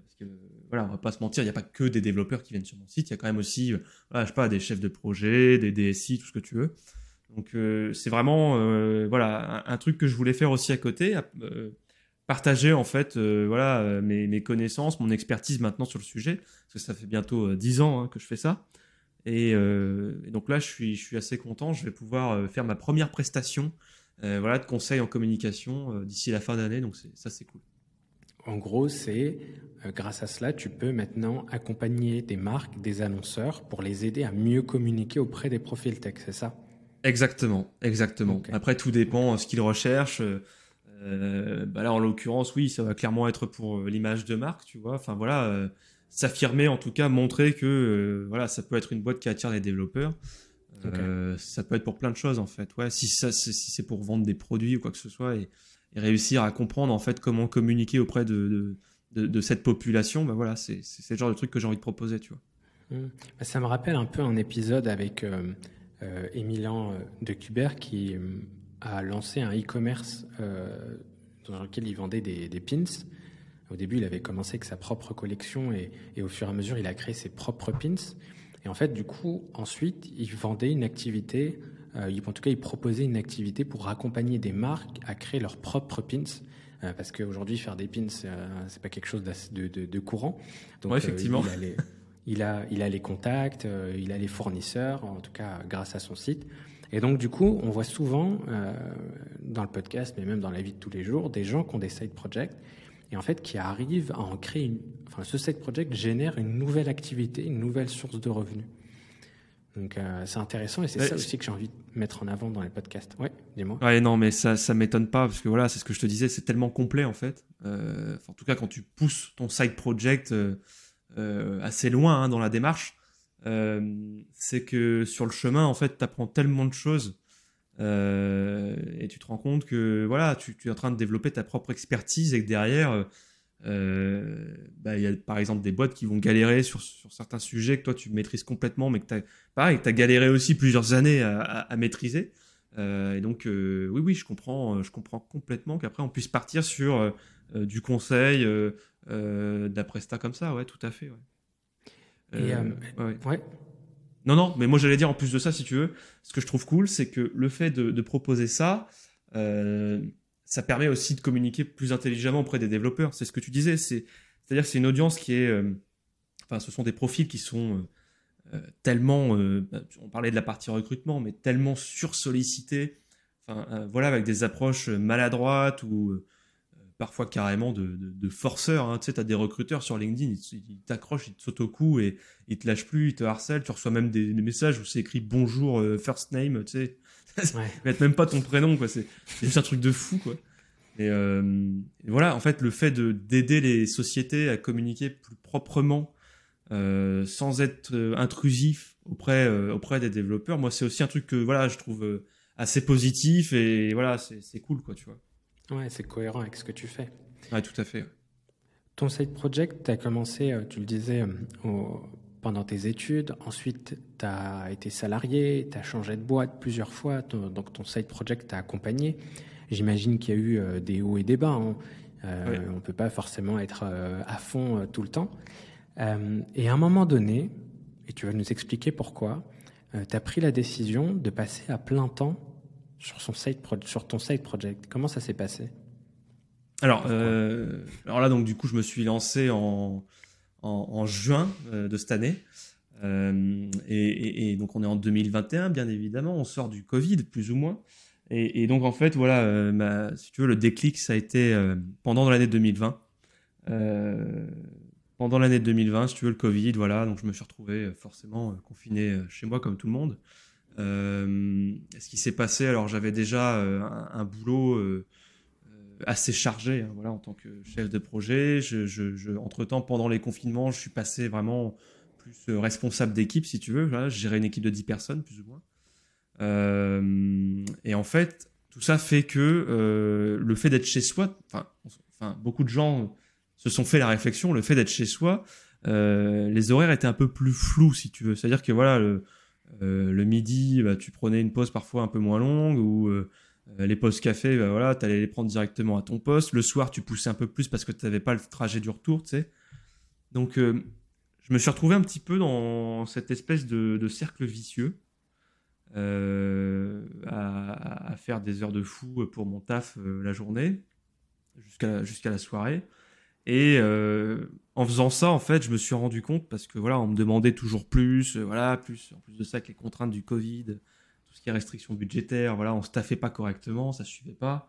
B: parce que voilà, on va pas se mentir, il n'y a pas que des développeurs qui viennent sur mon site, il y a quand même aussi, euh, je sais pas, des chefs de projet, des DSI, tout ce que tu veux. Donc euh, c'est vraiment, euh, voilà, un, truc que je voulais faire aussi à côté, partager en fait, voilà, mes, connaissances, mon expertise maintenant sur le sujet, parce que ça fait bientôt dix ans hein, que je fais ça. Et, et, donc là, je suis, je suis assez content, je vais pouvoir faire ma première prestation, voilà, de conseil en communication d'ici la fin d'année, donc ça c'est cool.
A: En gros, c'est euh, grâce à cela, tu peux maintenant accompagner des marques, des annonceurs pour les aider à mieux communiquer auprès des profils tech, c'est ça?
B: Exactement, exactement. Okay. Après, tout dépend de ce qu'ils recherchent. Euh, bah là, en l'occurrence, oui, ça va clairement être pour euh, l'image de marque, tu vois. Enfin voilà, euh, s'affirmer, en tout cas, montrer que euh, voilà, ça peut être une boîte qui attire les développeurs. Okay. ça peut être pour plein de choses en fait. Ouais, si ça, si c'est pour vendre des produits ou quoi que ce soit et et réussir à comprendre en fait comment communiquer auprès de, de, cette population, ben voilà, c'est le genre de truc que j'ai envie de proposer, tu vois.
A: Mmh. Ça me rappelle un peu un épisode avec euh, euh, Émilan de Cuber qui euh, a lancé un e-commerce euh, dans lequel il vendait des, des, pins. Au début, il avait commencé avec sa propre collection et, et, au fur et à mesure, il a créé ses propres pins. Et en fait, du coup, ensuite, il vendait une activité euh, en tout cas, ils proposaient une activité pour accompagner des marques à créer leurs propres pins. Euh, parce qu'aujourd'hui, faire des pins, euh, c'est pas quelque chose de, de, de courant.
B: Donc, ouais, effectivement.
A: il, a les, il, a, il a les contacts, il a les fournisseurs, en tout cas grâce à son site. Et donc, du coup, on voit souvent euh, dans le podcast, mais même dans la vie de tous les jours, des gens qui ont des side projects et en fait qui arrivent à en créer une. Enfin, ce side project génère une nouvelle activité, une nouvelle source de revenus. Donc euh, c'est intéressant et c'est ça aussi que j'ai envie de mettre en avant dans les podcasts. Ouais, dis-moi.
B: Ouais, non, mais ça, ça m'étonne pas parce que voilà, c'est ce que je te disais, c'est tellement complet en fait. Euh, en tout cas, quand tu pousses ton side project euh, assez loin hein, dans la démarche, c'est que sur le chemin, en fait, tu apprends tellement de choses et tu te rends compte que voilà, tu, tu, es en train de développer ta propre expertise et que derrière bah, y a par exemple des boîtes qui vont galérer sur, sur certains sujets que toi tu maîtrises complètement, mais que tu as, galéré aussi plusieurs années à, à, à maîtriser. Euh, et donc, euh, oui, oui, je comprends, je comprends complètement qu'après on puisse partir sur euh, du conseil, euh, de la presta comme ça, ouais, tout à fait. Ouais.
A: Et ouais. ouais.
B: Non, non, mais moi j'allais dire en plus de ça, si tu veux, ce que je trouve cool, c'est que le fait de, de proposer ça, ça permet aussi de communiquer plus intelligemment auprès des développeurs. C'est ce que tu disais. C'est, c'est-à-dire que c'est une audience qui est, euh, enfin, ce sont des profils qui sont euh, tellement, euh, on parlait de la partie recrutement, mais tellement sursollicités. Enfin, voilà, avec des approches maladroites ou parfois carrément de, forceurs. Hein. Tu sais, as des recruteurs sur LinkedIn, ils, ils t'accrochent, ils te sautent au cou et ils te lâchent plus, ils te harcèlent. Tu reçois même des, des messages où c'est écrit bonjour, first name, tu sais ouais. mettre même pas ton prénom quoi. C'est juste un truc de fou quoi. Et, euh, et, voilà en fait le fait de d'aider les sociétés à communiquer plus proprement euh, sans être euh, intrusif auprès euh, auprès des développeurs moi c'est aussi un truc que voilà je trouve assez positif et voilà c'est cool quoi tu vois.
A: Ouais c'est cohérent avec ce que tu fais.
B: Ouais tout à fait
A: Ton side project, tu as commencé, tu le disais, pendant tes études. Ensuite, tu as été salarié, tu as changé de boîte plusieurs fois. donc, ton side project t'a accompagné. J'imagine qu'il y a eu des hauts et des bas. Hein. On ne peut pas forcément être à fond tout le temps. et à un moment donné, et tu vas nous expliquer pourquoi, tu as pris la décision de passer à plein temps sur, son side sur ton side project. Comment ça s'est passé?
B: Alors, euh, alors là, donc du coup, je me suis lancé en, en, juin euh, de cette année. Euh, et, donc, on est en 2021, bien évidemment. On sort du Covid, plus ou moins. Et, donc, en fait, voilà, ma, si tu veux, le déclic, ça a été pendant l'année 2020. pendant l'année 2020, si tu veux, le Covid, voilà. Donc, je me suis retrouvé forcément confiné chez moi, comme tout le monde. ce qui s'est passé, alors j'avais déjà un, boulot assez chargé hein, voilà, en tant que chef de projet. Je, entre-temps, pendant les confinements, je suis passé vraiment plus euh, responsable d'équipe, si tu veux. Voilà, je gérais une équipe de 10 personnes, plus ou moins. Euh, et en fait, tout ça fait que euh, le fait d'être chez soi, enfin, beaucoup de gens se sont fait la réflexion, le fait d'être chez soi, les horaires étaient un peu plus flous, si tu veux. C'est-à-dire que voilà, le, midi, bah, tu prenais une pause parfois un peu moins longue, les postes café, bah voilà, tu allais les prendre directement à ton poste. Le soir, tu poussais un peu plus parce que tu n'avais pas le trajet du retour, tu sais. Donc, euh, je me suis retrouvé un petit peu dans cette espèce de, cercle vicieux, euh, à, faire des heures de fou pour mon taf la journée, jusqu'à jusqu'à la soirée. Et en faisant ça, en fait, je me suis rendu compte parce que voilà, on me demandait toujours plus, voilà, plus en plus de ça, avec les contraintes du Covid, tout ce qui est restrictions budgétaires, voilà, on staffait pas correctement, ça suivait pas.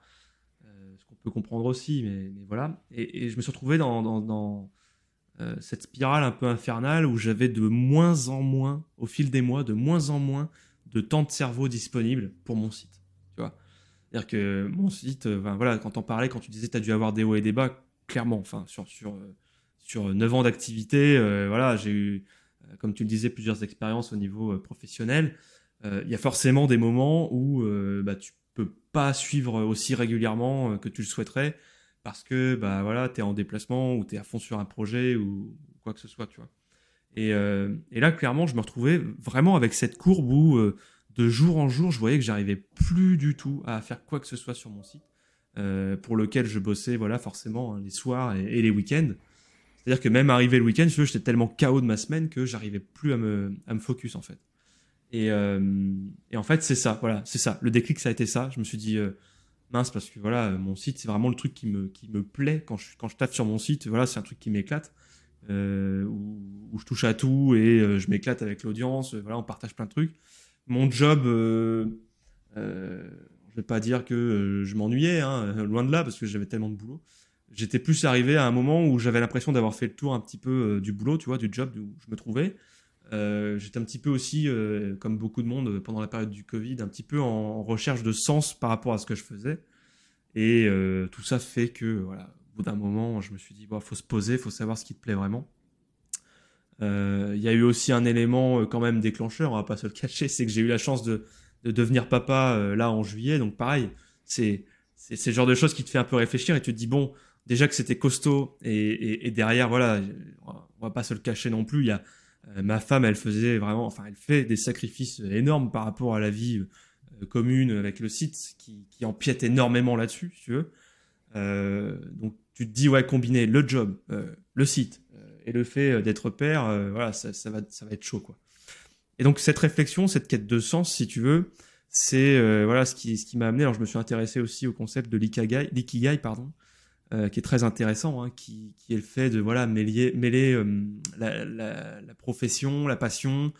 B: Euh, ce qu'on peut comprendre aussi, mais, voilà. Et, je me suis retrouvé dans, euh, cette spirale un peu infernale où j'avais de moins en moins, au fil des mois, de moins en moins de temps de cerveau disponible pour mon site. C'est-à-dire que mon site, euh, voilà, quand on parlait, quand tu disais tu as dû avoir des hauts et des bas, clairement, enfin, sur, sur, sur 9 ans d'activité, voilà, j'ai eu, comme tu le disais, plusieurs expériences au niveau professionnel. Euh, il y a forcément des moments où euh, bah, tu peux pas suivre aussi régulièrement euh, que tu le souhaiterais parce que bah voilà, tu es en déplacement ou tu es à fond sur un projet ou quoi que ce soit, tu vois. Et, là, clairement, je me retrouvais vraiment avec cette courbe où de jour en jour, je voyais que j'arrivais plus du tout à faire quoi que ce soit sur mon site, pour lequel je bossais, voilà, forcément, hein, les soirs et, les week-ends. C'est-à-dire que même arrivé le week-end, j'étais tellement KO de ma semaine que j'arrivais plus à me, à me focus, en fait. Euh, et, en fait, c'est ça, voilà, c'est ça. Le déclic, ça a été ça. Je me suis dit, euh, mince, parce que voilà, mon site, c'est vraiment le truc qui me, qui me plaît quand je, quand je tape sur mon site. Voilà, c'est un truc qui m'éclate, euh, où, je touche à tout et je m'éclate avec l'audience. Voilà, on partage plein de trucs. Mon job, je vais pas dire que je m'ennuyais, hein, loin de là, parce que j'avais tellement de boulot. J'étais plus arrivé à un moment où j'avais l'impression d'avoir fait le tour un petit peu du boulot, tu vois, du job où je me trouvais. Euh, j'étais un petit peu aussi, euh, comme beaucoup de monde pendant la période du Covid, un petit peu en recherche de sens par rapport à ce que je faisais. Et euh, tout ça fait que, voilà, au bout d'un moment, je me suis dit, il faut se poser, il faut savoir ce qui te plaît vraiment. Il y a eu aussi un élément quand même déclencheur, on va pas se le cacher, c'est que j'ai eu la chance de, de devenir papa là en juillet. Donc pareil, c'est c'est le genre de choses qui te fait un peu réfléchir et tu te dis, bon, déjà que c'était costaud et, et, et, derrière, voilà, on va pas se le cacher non plus, il y a ma femme, elle faisait vraiment, enfin, elle fait des sacrifices énormes par rapport à la vie euh, commune avec le site qui, qui empiète énormément là-dessus, si tu veux. Euh, donc, tu te dis, ouais, combiner le job, le site et le fait d'être père, voilà, ça, ça, va, ça va être chaud, quoi. Et donc, cette réflexion, cette quête de sens, si tu veux, c'est voilà ce qui, ce qui m'a amené. Alors, je me suis intéressé aussi au concept de l'ikigai, l'ikigai pardon, euh, qui est très intéressant, hein, qui, est le fait de voilà mêler, mêler euh, la, profession, la passion,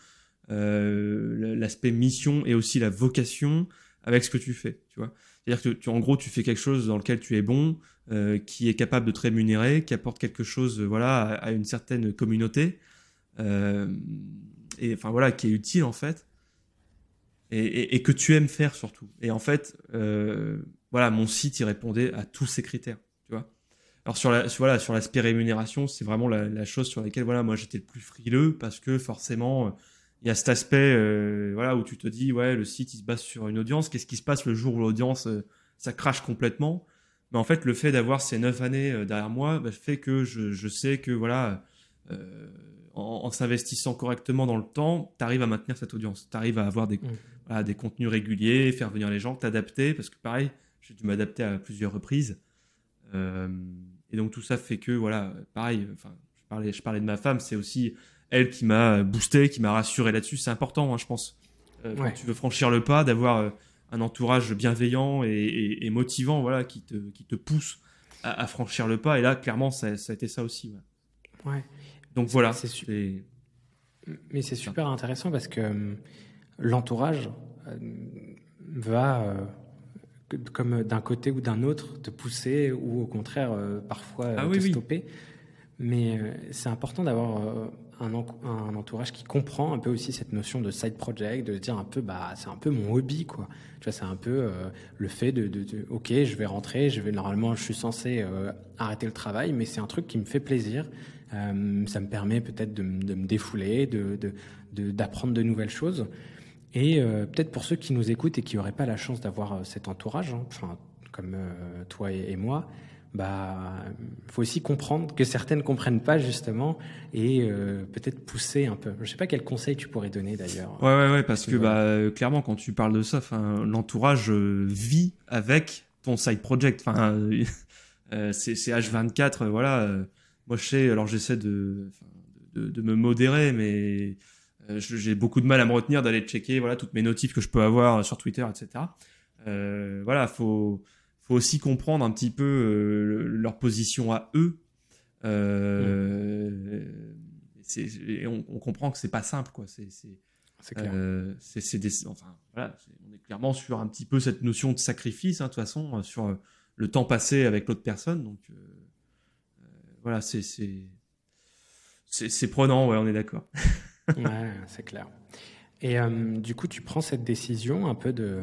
B: euh, l'aspect mission et aussi la vocation avec ce que tu fais. Tu c'est-à-dire que tu, en gros tu fais quelque chose dans lequel tu es bon, qui est capable de te rémunérer, qui apporte quelque chose voilà à, une certaine communauté et enfin voilà qui est utile en fait. Et, que tu aimes faire surtout. Et en fait, voilà, mon site il répondait à tous ces critères. Alors sur la, voilà, sur l'aspect rémunération, c'est vraiment la, chose sur laquelle voilà, moi j'étais le plus frileux parce que forcément il y a cet aspect euh, voilà où tu te dis ouais le site il se base sur une audience, qu'est-ce qui se passe le jour où l'audience euh, ça crache complètement? Mais en fait, le fait d'avoir ces neuf années derrière moi bah, fait que je, je, sais que voilà, en, s'investissant correctement dans le temps, tu arrives à maintenir cette audience. Tu arrives à avoir des, mmh. des contenus réguliers, faire venir les gens, t'adapter, parce que pareil, j'ai dû m'adapter à plusieurs reprises. Euh, et donc tout ça fait que, voilà, pareil, enfin, je parlais, je parlais de ma femme, c'est aussi elle qui m'a boosté, qui m'a rassuré là-dessus. C'est important, hein, je pense. Euh, quand tu veux franchir le pas, d'avoir euh, un entourage bienveillant et, motivant, voilà, qui te, qui te pousse à, franchir le pas. Et là, clairement, ça, ça a été ça aussi.
A: Ouais.
B: Donc voilà.
A: C'est Mais c'est super intéressant parce que hum, l'entourage va comme d'un côté ou d'un autre, te pousser ou au contraire euh, parfois euh, ah te stopper. Mais euh, c'est important d'avoir un, un, entourage qui comprend un peu aussi cette notion de side project, de se dire un peu, bah, c'est un peu mon hobby, quoi. Tu vois, c'est un peu le fait de, de, ok, je vais rentrer, je vais normalement, je suis censé arrêter le travail, mais c'est un truc qui me fait plaisir. ça me permet peut-être de, de, me défouler, de, d'apprendre de, nouvelles choses. Et euh, peut-être pour ceux qui nous écoutent et qui n'auraient pas la chance d'avoir euh, cet entourage, hein, enfin, comme euh, toi et, moi, bah, faut aussi comprendre que certaines ne comprennent pas justement et peut-être pousser un peu. Je ne sais pas quel conseil tu pourrais donner d'ailleurs.
B: Ouais, ouais, ouais, parce que bah, clairement, quand tu parles de ça, l'entourage vit avec ton side project. Enfin, c'est H24, voilà. moi, je sais, alors j'essaie de, de, de, me modérer, mais j'ai beaucoup de mal à me retenir d'aller checker voilà toutes mes notifs que je peux avoir sur Twitter, etc. Euh, voilà, faut faut aussi comprendre un petit peu euh, leur position à eux. Euh, on, on, comprend que c'est pas simple, quoi. C'est c'est clair. Euh, c'est des, enfin voilà, on est clairement sur un petit peu cette notion de sacrifice, hein, de toute façon, sur le temps passé avec l'autre personne. Donc voilà, c'est c'est prenant, ouais, on est d'accord.
A: ouais, c'est clair. Et euh, du coup, tu prends cette décision un peu de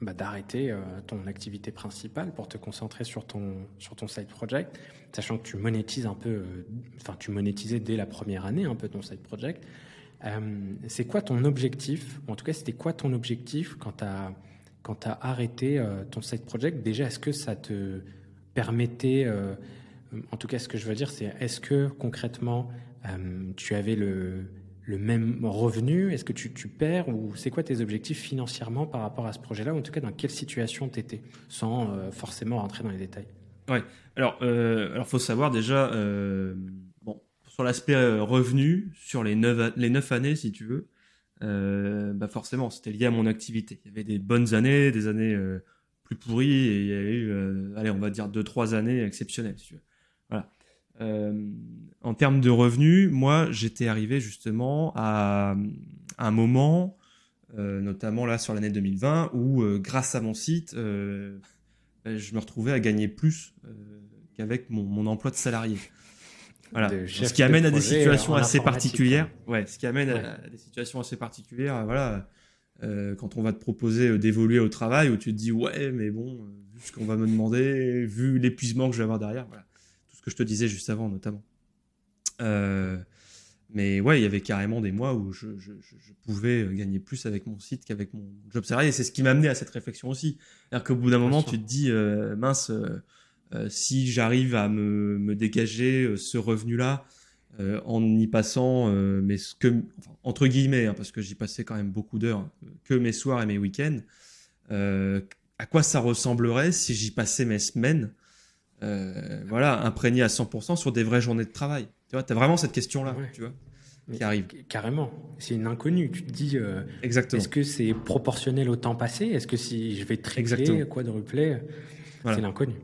A: bah, d'arrêter euh, ton activité principale pour te concentrer sur ton sur ton side project, sachant que tu monétises un peu, euh, enfin tu monétisais dès la première année un peu ton side project. c'est quoi ton objectif? En tout cas, c'était quoi ton objectif quand tu as quand as arrêté ton side project? Déjà, est-ce que ça te permettait en tout cas, ce que je veux dire, c'est est-ce que concrètement, tu avais le, le même revenu? Est-ce que tu, perds Ou c'est quoi tes objectifs financièrement par rapport à ce projet-là? Ou en tout cas, dans quelle situation tu étais Sans euh, forcément rentrer dans les détails?
B: Ouais. Alors, euh, alors faut savoir déjà, euh, bon, sur l'aspect euh, revenu, sur les neuf, les neuf années, si tu veux, bah forcément, c'était lié à mon activité. Il y avait des bonnes années, des années plus pourries, et il y a eu, allez, on va dire deux, trois années exceptionnelles, si tu veux. Voilà. Euh, en termes de revenus, moi, j'étais arrivé justement à, un moment, euh, notamment là sur l'année 2020, où euh, grâce à mon site, ben, je me retrouvais à gagner plus qu'avec mon, emploi de salarié. Voilà. ce qui amène à des situations assez particulières. Ouais, ce qui amène à, des situations assez particulières. Voilà. quand on va te proposer d'évoluer au travail, où tu te dis ouais, mais bon, vu ce qu'on va me demander, vu l'épuisement que je vais avoir derrière, voilà je te disais juste avant, notamment. Euh, mais ouais, il y avait carrément des mois où je, pouvais gagner plus avec mon site qu'avec mon job salarié. Et c'est ce qui m'a amené à cette réflexion aussi. C'est-à-dire qu'au bout d'un moment, tu te dis, euh, mince, euh, si j'arrive à me, dégager ce revenu-là en y passant, mais ce que, entre guillemets, hein, parce que j'y passais quand même beaucoup d'heures, que mes soirs et mes week-ends, à quoi ça ressemblerait si j'y passais mes semaines euh, voilà, imprégné à 100% sur des vraies journées de travail. Tu vois, as vraiment cette question-là, tu vois, qui arrive.
A: Carrément, c'est une inconnue. Tu te dis, euh,
B: Exactement.
A: est-ce que c'est proportionnel au temps passé? Est-ce que si je vais tripler, quoi de replay C'est l'inconnu.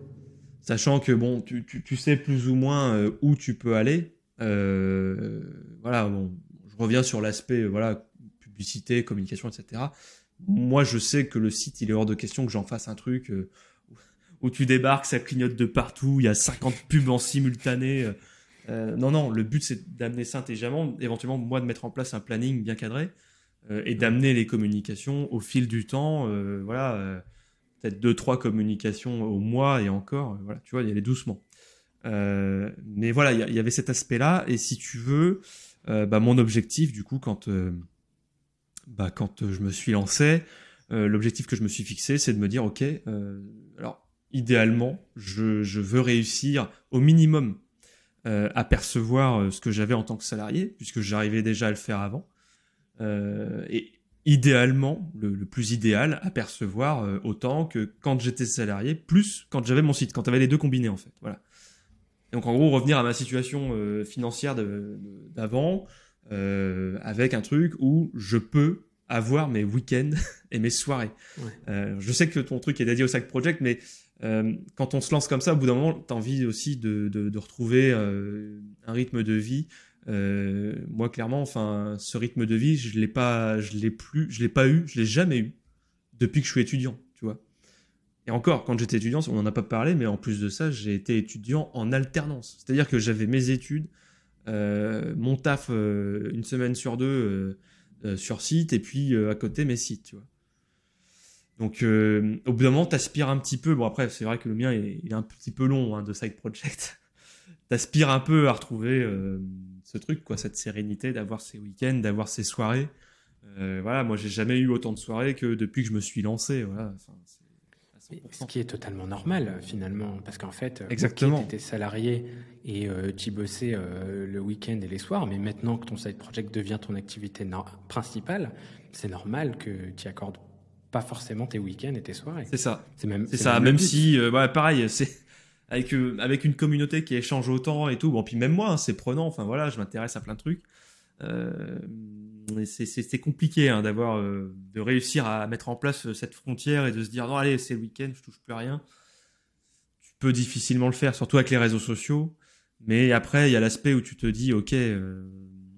B: Sachant que bon, tu, tu, sais plus ou moins euh, où tu peux aller. voilà, bon, je reviens sur l'aspect voilà publicité, communication, etc. Moi, je sais que le site, il est hors de question que j'en fasse un truc où tu débarques, ça clignote de partout, il y a 50 pubs en simultané. Euh, euh, non, non, le but c'est d'amener ça intelligemment, éventuellement moi de mettre en place un planning bien cadré euh, et d'amener les communications au fil du temps. voilà, peut-être deux trois communications au mois et encore. voilà, tu vois, il y allait doucement. mais voilà, il y, avait cet aspect-là. Et si tu veux, bah, mon objectif du coup quand bah, quand je me suis lancé, l'objectif que je me suis fixé, c'est de me dire ok, alors idéalement, je, je, veux réussir au minimum euh, à percevoir euh, ce que j'avais en tant que salarié, puisque j'arrivais déjà à le faire avant. Euh, et idéalement, le, le, plus idéal, à percevoir euh, autant que quand j'étais salarié, plus quand j'avais mon site, quand j'avais les deux combinés en fait. Voilà. Donc en gros, revenir à ma situation financière d'avant, avec un truc où je peux avoir mes week-ends et mes soirées. Ouais. Je sais que ton truc est dédié au Sac Project, mais euh, quand on se lance comme ça, au bout d'un moment, tu as envie aussi de, retrouver euh, un rythme de vie. Euh, moi, clairement, enfin, ce rythme de vie, je l'ai pas, je l'ai plus, je l'ai pas eu, je l'ai jamais eu depuis que je suis étudiant, tu vois. Et encore, quand j'étais étudiant, on n'en a pas parlé, mais en plus de ça, j'ai été étudiant en alternance. C'est-à-dire que j'avais mes études, mon taf une semaine sur deux sur site, et puis à côté mes sites, tu vois. Donc, au bout d'un moment, t'aspires un petit peu. Bon, après, c'est vrai que le mien, est, il est un petit peu long hein, de side project. t'aspires un peu à retrouver ce truc, quoi, cette sérénité d'avoir ces week-ends, d'avoir ces soirées. voilà, moi, j'ai jamais eu autant de soirées que depuis que je me suis lancé. Voilà. Enfin,
A: ce qui est totalement normal finalement, parce qu'en fait,
B: Exactement.
A: tu étais salarié et euh, tu bossais euh, le week-end et les soirs, mais maintenant que ton side project devient ton activité principale, c'est normal que tu accordes pas forcément tes week-ends et tes soirées.
B: C'est ça.
A: C'est même.
B: C'est ça. Même, même si, euh, ouais, pareil, c'est avec euh, avec une communauté qui échange autant et tout. Bon, puis même moi, hein, c'est prenant. Enfin voilà, je m'intéresse à plein de trucs. Euh, c'est compliqué hein, d'avoir euh, de réussir à mettre en place cette frontière et de se dire non allez c'est le week-end je touche plus à rien tu peux difficilement le faire surtout avec les réseaux sociaux mais après il y a l'aspect où tu te dis ok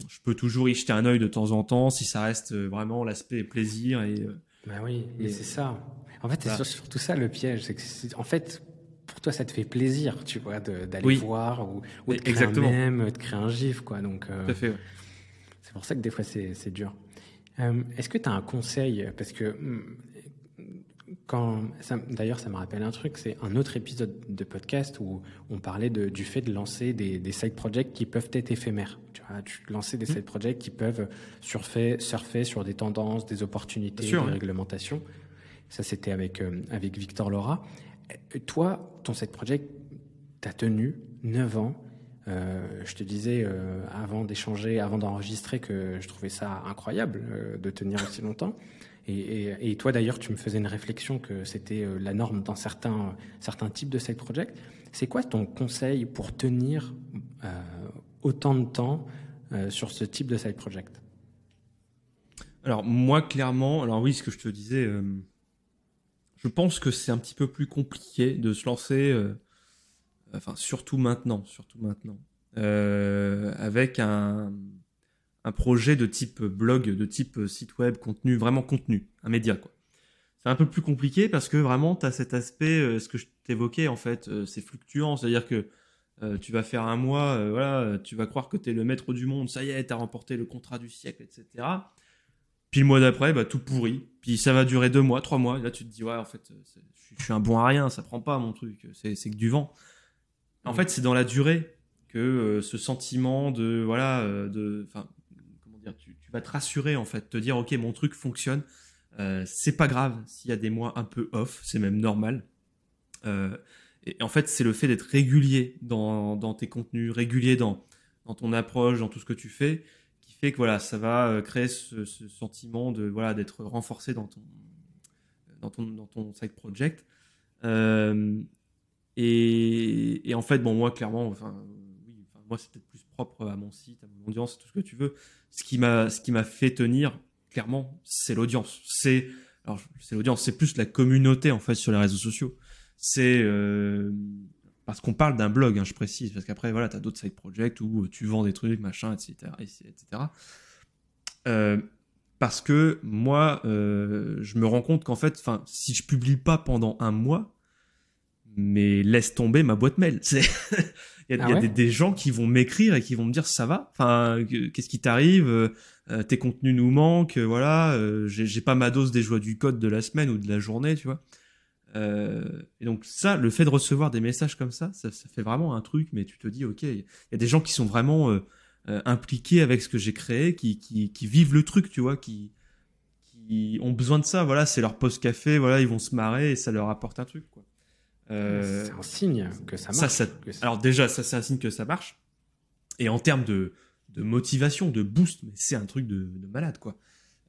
B: je peux toujours y jeter un œil de temps en temps si ça reste vraiment l'aspect plaisir et euh,
A: bah oui et, c'est ça en fait c'est surtout ça le piège c'est que en fait pour toi ça te fait plaisir tu vois d'aller
B: oui.
A: voir ou, ou de créer
B: Exactement.
A: un mème de créer un gif quoi donc
B: ouais.
A: C'est pour ça que des fois c'est dur. Euh, Est-ce que tu as un conseil? Parce que quand d'ailleurs ça me rappelle un truc, c'est un autre épisode de podcast où on parlait de, du fait de lancer des, des side projects qui peuvent être éphémères. Tu vois, tu lancer des mmh. side projects qui peuvent surfer, surfer sur des tendances, des opportunités,
B: sûr,
A: des réglementations. Ça c'était avec euh, avec Victor Laura. Toi, ton side project, t'as tenu 9 ans. Euh, je te disais euh, avant d'échanger, avant d'enregistrer, que je trouvais ça incroyable euh, de tenir aussi longtemps. Et, toi d'ailleurs, tu me faisais une réflexion que c'était euh, la norme dans certains, certains types de side project. C'est quoi ton conseil pour tenir euh, autant de temps euh, sur ce type de side project?
B: Alors moi, clairement, alors oui, ce que je te disais, je pense que c'est un petit peu plus compliqué de se lancer enfin surtout maintenant, surtout maintenant, avec un, un projet de type blog, de type site web, contenu, vraiment contenu, un média quoi. C'est un peu plus compliqué parce que vraiment tu as cet aspect, euh, ce que je t'évoquais en fait, euh, c'est fluctuant, c'est-à-dire que euh, tu vas faire un mois, voilà, tu vas croire que tu es le maître du monde, ça y est, tu as remporté le contrat du siècle, etc. Puis le mois d'après, bah, tout pourri. Puis ça va durer deux mois, trois mois. Et là, tu te dis, ouais, en fait, je suis un bon à rien, ça prend pas mon truc, c'est que du vent. En fait, c'est dans la durée que euh, ce sentiment de voilà, de, enfin, te rassurer en fait, te dire ok, mon truc fonctionne. Euh, c'est pas grave s'il y a des mois un peu off, c'est même normal. Euh, et en fait, c'est le fait d'être régulier dans, tes contenus, régulier dans, ton approche, dans tout ce que tu fais, qui fait que voilà, ça va euh, créer ce, sentiment de voilà d'être renforcé dans ton dans ton dans ton side project. Et, et, en fait, bon, moi, clairement, enfin, moi, c'est peut-être plus propre à mon site, à mon audience, tout ce que tu veux. Ce qui m'a, fait tenir, clairement, c'est l'audience. C'est, alors, c'est l'audience, c'est plus la communauté, en fait, sur les réseaux sociaux. C'est, euh, parce qu'on parle d'un blog, hein, je précise, parce qu'après, voilà, t'as d'autres side projects où tu vends des trucs, machin, etc., etc. Euh, parce que moi, euh, je me rends compte qu'en fait, enfin, si je publie pas pendant un mois, mais laisse tomber ma boîte mail. C'est il y a, ah y a ouais des, des, gens qui vont m'écrire et qui vont me dire ça va? Enfin, qu'est-ce qui t'arrive? Euh, Tes contenus nous manquent. Voilà, euh, j'ai pas ma dose des joies du code de la semaine ou de la journée, tu vois. Euh, et donc ça, le fait de recevoir des messages comme ça, ça, ça fait vraiment un truc. Mais tu te dis, ok, il y a des gens qui sont vraiment euh, impliqués avec ce que j'ai créé, qui, qui, qui vivent le truc, tu vois, qui qui ont besoin de ça. Voilà, c'est leur post café. Voilà, ils vont se marrer et ça leur apporte un truc, quoi.
A: C'est un signe que ça marche.
B: alors déjà, ça c'est un signe que ça marche. Et en termes de, de motivation, de boost, mais c'est un truc de, de malade, quoi.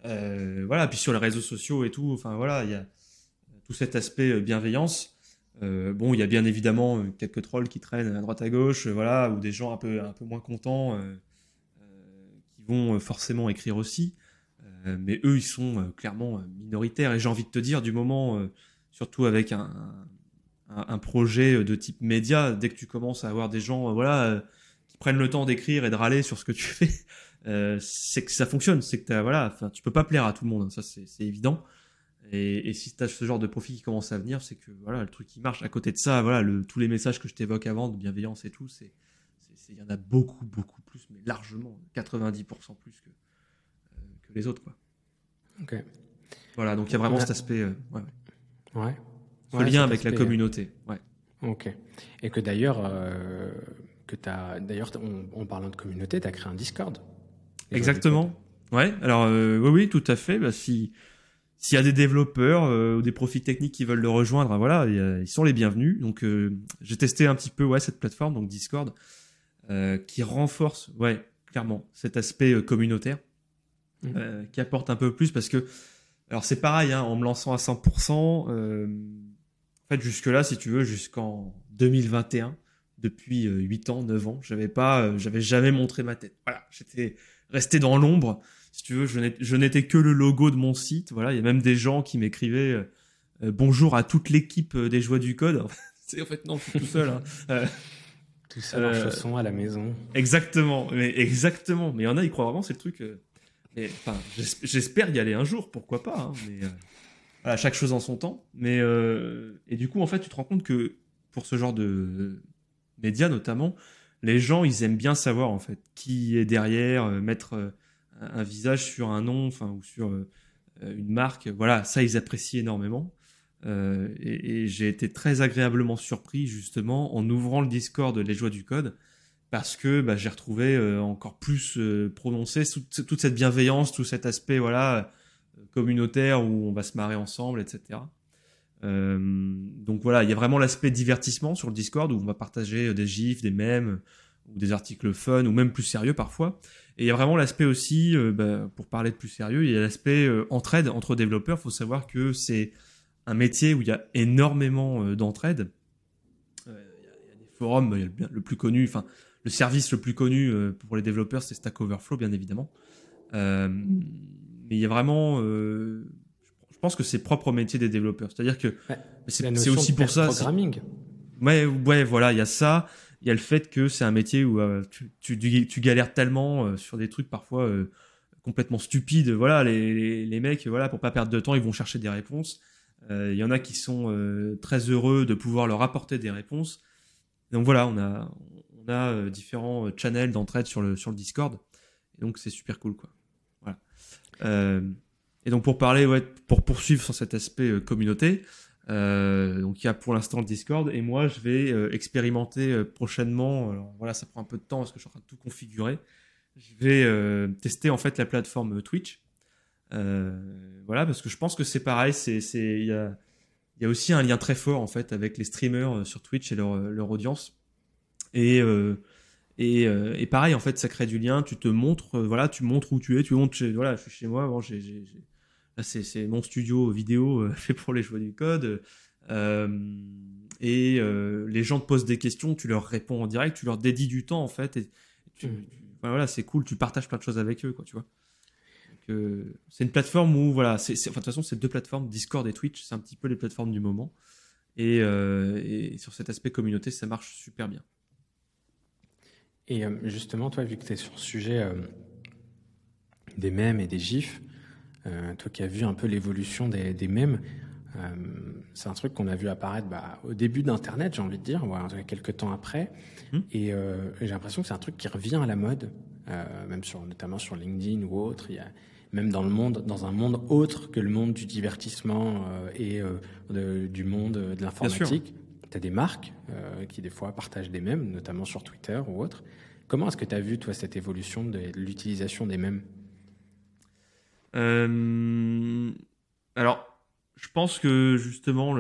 B: Euh, voilà, puis sur les réseaux sociaux et tout, enfin voilà, il y a tout cet aspect euh, bienveillance. Euh, bon, il y a bien évidemment quelques trolls qui traînent à droite à gauche, voilà, ou des gens un peu, un peu moins contents qui vont forcément écrire aussi. mais eux, ils sont clairement minoritaires. Et j'ai envie de te dire, du moment, surtout avec un, un, un, projet de type média, dès que tu commences à avoir des gens, voilà, qui prennent le temps d'écrire et de râler sur ce que tu fais, euh, c'est que ça fonctionne, c'est que voilà, enfin, tu peux pas plaire à tout le monde, hein, ça c'est évident. Et, et si tu as ce genre de profil qui commence à venir, c'est que voilà, le truc qui marche. À côté de ça, voilà, le, tous les messages que je t'évoque avant de bienveillance et tout, c'est il y en a beaucoup, beaucoup plus, mais largement, 90% plus que, euh, que les autres. Quoi.
A: Ok.
B: Voilà, donc il y a vraiment cet aspect. Euh,
A: ouais. ouais.
B: Ce lien avec la communauté. Ouais.
A: Ok. Et que d'ailleurs, euh, que as, d'ailleurs, en parlant de communauté, tu as créé un Discord.
B: Exactement. Ouais, alors euh, oui, oui, tout à fait. Bah, si s'il y a des développeurs euh, ou des profils techniques qui veulent le rejoindre, hein, voilà, ils sont les bienvenus. Donc euh, j'ai testé un petit peu ouais cette plateforme, donc Discord, qui renforce, ouais, clairement cet aspect communautaire, mmh. qui apporte un peu plus parce que, alors c'est pareil, hein, en me lançant à 100%, en fait jusque là, si tu veux, jusqu'en 2021, depuis 8 ans, 9 ans, j'avais pas, j'avais jamais montré ma tête. Voilà, j'étais rester dans l'ombre. Si tu veux, je n'étais que le logo de mon site. Voilà, il y a même des gens qui m'écrivaient euh, euh, bonjour à toute l'équipe euh, des joies du code. en fait, non, je suis tout seul. Hein.
A: tout seul en chaussons à la maison.
B: Exactement, mais exactement. Mais il y en a, ils croient vraiment, c'est le truc. enfin, j'espère y aller un jour, pourquoi pas. Hein, mais voilà, chaque chose en son temps. Mais et du coup, en fait, tu te rends compte que pour ce genre de médias notamment, les gens, ils aiment bien savoir en fait qui est derrière, euh, mettre euh, un visage sur un nom, enfin ou sur euh, une marque. Voilà, ça ils apprécient énormément. et, j'ai été très agréablement surpris justement en ouvrant le Discord Les Joies du Code parce que bah, j'ai retrouvé encore plus prononcé toute, cette bienveillance, tout cet aspect voilà communautaire où on va se marrer ensemble, etc. Euh, donc voilà, il y a vraiment l'aspect divertissement sur le Discord où on va partager des gifs, des mèmes ou des articles fun ou même plus sérieux parfois. Et il y a vraiment l'aspect aussi, euh, bah, pour parler de plus sérieux, il y a l'aspect euh, entraide entre développeurs. Il faut savoir que c'est un métier où il y a énormément d'entraide. Il y, a des forums, le, plus connu, enfin le service le plus connu pour les développeurs, c'est Stack Overflow, bien évidemment. Mais il y a vraiment je pense que c'est propre au métier des développeurs. C'est-à-dire que c'est aussi pour ça.
A: Programming.
B: Ouais, ouais, voilà, il y a ça. Il y a le fait que c'est un métier où euh, tu, tu, tu, galères tellement euh, sur des trucs parfois euh, complètement stupides. Voilà, les, les, mecs, voilà, pour pas perdre de temps, ils vont chercher des réponses. Il y en a qui sont très heureux de pouvoir leur apporter des réponses. Donc voilà, on a, on a différents channels d'entraide sur le, sur le Discord. Et donc c'est super cool, quoi. Voilà. Et donc pour parler, ouais, pour poursuivre sur cet aspect euh, communauté, euh, donc il y a pour l'instant le Discord et moi je vais euh, expérimenter prochainement. Voilà, ça prend un peu de temps parce que je suis en train de tout configurer. Je vais tester en fait la plateforme Twitch. voilà, parce que je pense que c'est pareil. C'est il y a y a aussi un lien très fort en fait avec les streamers sur Twitch et leur, leur audience. Et et, et, pareil, en fait, ça crée du lien. Tu te montres, voilà, tu montres où tu es. Tu montres, chez, voilà, je suis chez moi. Bon, j'ai c'est mon studio vidéo euh, fait pour les joueurs du code. Euh, et euh, les gens te posent des questions, tu leur réponds en direct, tu leur dédies du temps en fait. Et mmh. voilà, c'est cool, tu partages plein de choses avec eux, quoi, tu vois. c'est une plateforme où, voilà, c'est, enfin, de toute façon, c'est deux plateformes, Discord et Twitch, c'est un petit peu les plateformes du moment. Et, et sur cet aspect communauté, ça marche super bien.
A: Et justement, toi, vu que tu es sur le sujet des mèmes et des gifs, euh, toi qui as vu un peu l'évolution des, des mèmes, euh, c'est un truc qu'on a vu apparaître bah, au début d'Internet, j'ai envie de dire, voilà, quelques temps après. Mmh. Et, euh, j'ai l'impression que c'est un truc qui revient à la mode, même sur, notamment sur LinkedIn ou autre. Il y a, même dans le monde, dans un monde autre que le monde du divertissement et du monde de l'informatique. Tu as des marques qui des fois partagent des mèmes, notamment sur Twitter ou autre. Comment est-ce que tu as vu, toi, cette évolution de l'utilisation des mèmes?
B: Euh, alors, je pense que justement,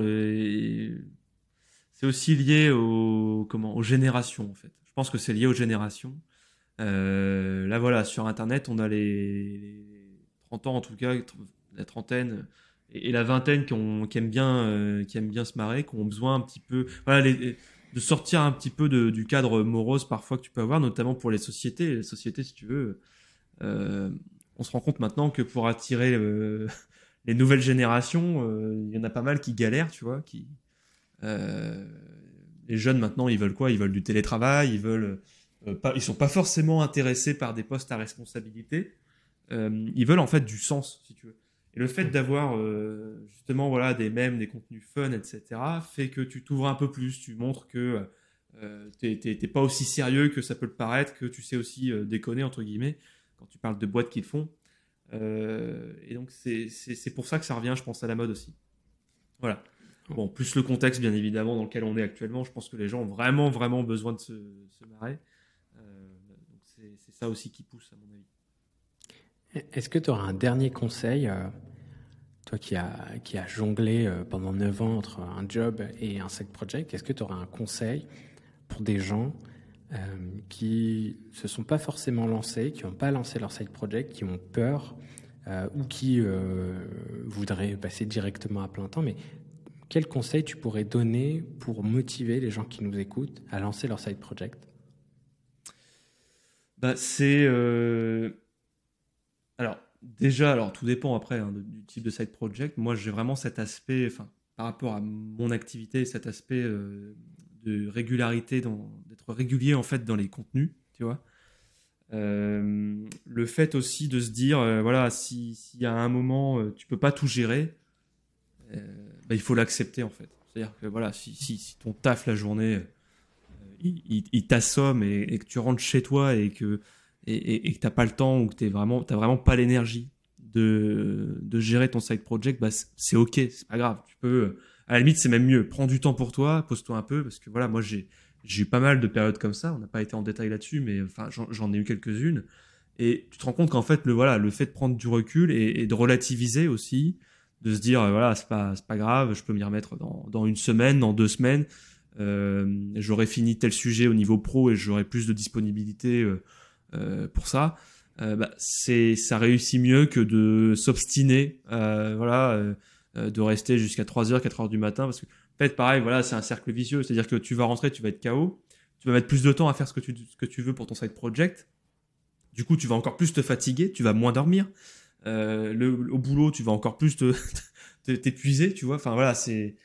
B: c'est aussi lié aux, comment, aux générations, en fait. Je pense que c'est lié aux générations. Euh, là, voilà, sur Internet, on a les, les, 30 ans, en tout cas, la trentaine et, la vingtaine qui, ont, aiment bien, euh, qui aiment bien se marrer, qui ont besoin un petit peu voilà, les, de sortir un petit peu de, du cadre morose parfois que tu peux avoir, notamment pour les sociétés. Les sociétés, si tu veux, euh, on se rend compte maintenant que pour attirer euh, les nouvelles générations, euh, il y en a pas mal qui galèrent, tu vois, qui les jeunes maintenant, ils veulent quoi? Ils veulent du télétravail, ils veulent pas, ils sont pas forcément intéressés par des postes à responsabilité. ils veulent en fait du sens, si tu veux. Et le fait d'avoir justement voilà des mèmes, des contenus fun, etc., fait que tu t'ouvres un peu plus, tu montres que euh, t'es pas aussi sérieux que ça peut le paraître, que tu sais aussi déconner entre guillemets quand tu parles de boîtes qu'ils font. Euh, et donc, c'est pour ça que ça revient, je pense, à la mode aussi. Voilà. Bon, plus le contexte, bien évidemment, dans lequel on est actuellement, je pense que les gens ont vraiment, vraiment besoin de se, se marrer. Euh, c'est ça aussi qui pousse, à mon avis.
A: Est-ce que tu auras un dernier conseil, euh, toi qui as, a jonglé pendant 9 ans entre un job et un side project, est-ce que tu auras un conseil pour des gens euh, qui se sont pas forcément lancés, qui n'ont pas lancé leur side project, qui ont peur euh, ou qui euh, voudraient passer directement à plein temps? Mais quel conseil tu pourrais donner pour motiver les gens qui nous écoutent à lancer leur side project?
B: Bah, C'est. Alors, déjà, alors tout dépend après hein, du type de side project. Moi, j'ai vraiment cet aspect, enfin, par rapport à mon activité, cet aspect de régularité, d'être régulier en fait dans les contenus, tu vois. Euh, le fait aussi de se dire, euh, voilà, s'il y a un moment, euh, tu peux pas tout gérer, bah, il faut l'accepter en fait. C'est-à-dire que voilà, si, si, ton taf la journée, il, t'assomme et, que tu rentres chez toi et que et, que t'as pas le temps ou que t'es vraiment, vraiment pas l'énergie de, de gérer ton side project, bah, c'est ok, c'est pas grave. Tu peux à la limite, c'est même mieux. Prends du temps pour toi, pose-toi un peu, parce que voilà, moi j'ai eu pas mal de périodes comme ça. On n'a pas été en détail là-dessus, mais enfin j'en ai eu quelques-unes. Et tu te rends compte qu'en fait le voilà, le fait de prendre du recul et, de relativiser aussi, de se dire voilà, c'est pas pas grave, je peux m'y remettre dans, dans une semaine, dans deux semaines. Euh, j'aurais fini tel sujet au niveau pro et j'aurai plus de disponibilité euh, pour ça. Euh, bah, c'est ça réussit mieux que de s'obstiner. Euh, voilà euh, de rester jusqu'à 3h, 4h du matin, parce que fait, pareil, voilà, c'est un cercle vicieux, c'est-à-dire que tu vas rentrer, tu vas être KO, tu vas mettre plus de temps à faire ce que tu, ce que tu veux pour ton side project, du coup, tu vas encore plus te fatiguer, tu vas moins dormir, euh, le, au boulot, tu vas encore plus t'épuiser, tu vois, enfin voilà, c'est...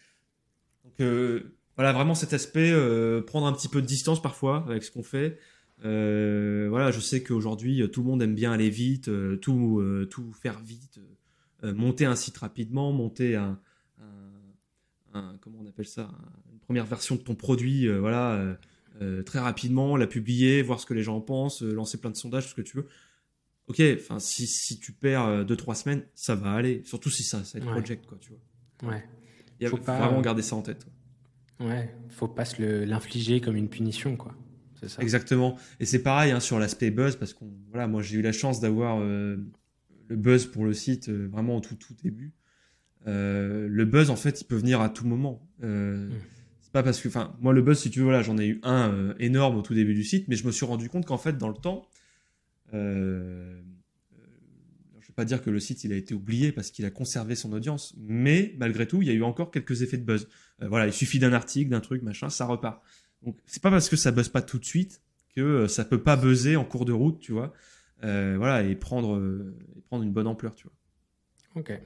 B: Donc euh, voilà, vraiment cet aspect, prendre un petit peu de distance parfois avec ce qu'on fait, voilà, je sais qu'aujourd'hui, tout le monde aime bien aller vite, tout, tout faire vite, euh, monter un site rapidement, monter un, comment on appelle ça, une première version de ton produit, euh, voilà, euh, très rapidement, la publier, voir ce que les gens en pensent, lancer plein de sondages, ce que tu veux. Ok, enfin si, si tu perds 2-3 semaines, ça va aller. Surtout si ça, ça être project, quoi, tu
A: vois. Ouais.
B: Il faut, vraiment garder ça en tête.
A: Ouais, faut pas se l'infliger comme une punition, quoi.
B: Ça. Exactement. Et c'est pareil hein, sur l'aspect buzz, parce que voilà, moi j'ai eu la chance d'avoir le buzz pour le site euh, vraiment au tout, tout début. Euh, le buzz, en fait, il peut venir à tout moment. Euh, mm. C'est pas parce que, enfin, moi, le buzz, si tu veux, voilà, j'en ai eu un énorme au tout début du site, mais je me suis rendu compte qu'en fait, dans le temps, je vais pas dire que le site il a été oublié parce qu'il a conservé son audience, mais malgré tout, il y a eu encore quelques effets de buzz. voilà, il suffit d'un article, d'un truc, machin, ça repart. Donc c'est pas parce que ça buzz pas tout de suite que ça peut pas buzzer en cours de route, tu vois. Euh, voilà, et prendre, euh, et prendre une bonne ampleur, tu vois.
A: Ok.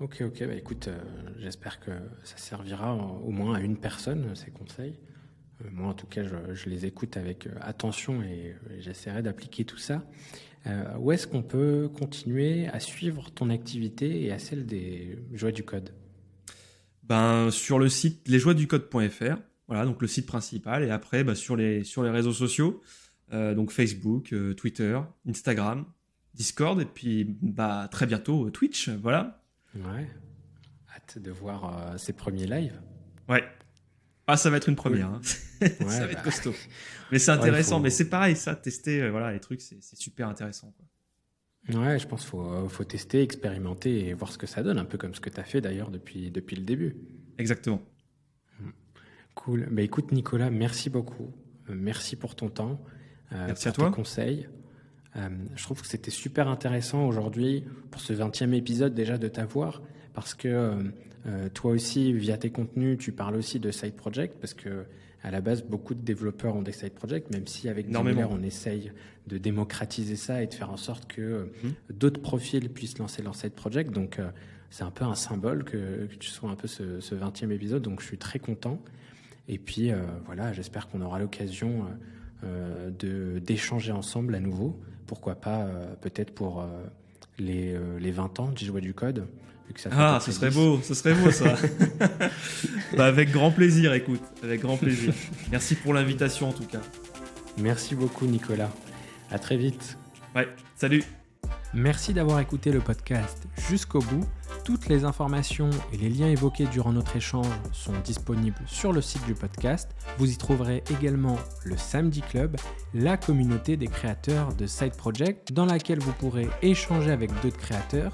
A: Ok, ok. Bah, écoute, euh, j'espère que ça servira au moins à une personne, ces conseils. moi, en tout cas, je, les écoute avec attention et, j'essaierai d'appliquer tout ça. où est-ce qu'on peut continuer à suivre ton activité et à celle des joies du code?
B: Ben, Sur le site lesjoiesducode.fr, voilà, donc le site principal, et après ben, sur, les, sur les réseaux sociaux. Euh, donc Facebook, euh, Twitter, Instagram, Discord et puis bah très bientôt euh, Twitch, voilà.
A: Ouais. Hâte de voir ces premiers lives.
B: Ouais. Ah, ça va être une première. Hein. ça va être bah. costaud. Mais c'est intéressant. Mais c'est pareil, ça, tester, voilà, les trucs, c'est super intéressant.
A: Quoi. Ouais, je pense qu'il faut, faut, tester, expérimenter et voir ce que ça donne, un peu comme ce que tu as fait d'ailleurs depuis, depuis le début.
B: Exactement.
A: Cool. Bah, écoute Nicolas, merci beaucoup. Euh, merci pour ton temps.
B: Euh, merci
A: pour
B: à toi.
A: Tes conseils. Euh, je trouve que c'était super intéressant aujourd'hui pour ce 20e épisode déjà de t'avoir parce que toi aussi, via tes contenus, tu parles aussi de side project parce que à la base, beaucoup de développeurs ont des side projects, même si avec Dimiler, on essaye de démocratiser ça et de faire en sorte que mhm. d'autres profils puissent lancer leur side project. Donc, c'est un peu un symbole que, tu sois un peu ce, ce 20e épisode. Donc, je suis très content. Et puis, voilà, j'espère qu'on aura l'occasion euh, de d'échanger ensemble à nouveau. Pourquoi pas euh, peut-être pour euh, les, les 20 ans du jouet du code.
B: ah, ce serait beau, ce serait beau ça. bah, avec grand plaisir, écoute, avec grand plaisir. Merci pour l'invitation en tout cas.
A: Merci beaucoup Nicolas. À très vite.
B: Ouais, salut.
A: Merci d'avoir écouté le podcast jusqu'au bout. Toutes les informations et les liens évoqués durant notre échange sont disponibles sur le site du podcast. Vous y trouverez également le Samedi Club, la communauté des créateurs de Side Project, dans laquelle vous pourrez échanger avec d'autres créateurs.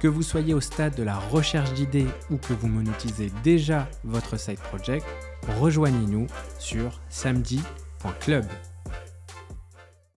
A: Que vous soyez au stade de la recherche d'idées ou que vous monétisez déjà votre Side Project, rejoignez-nous sur samedi.club.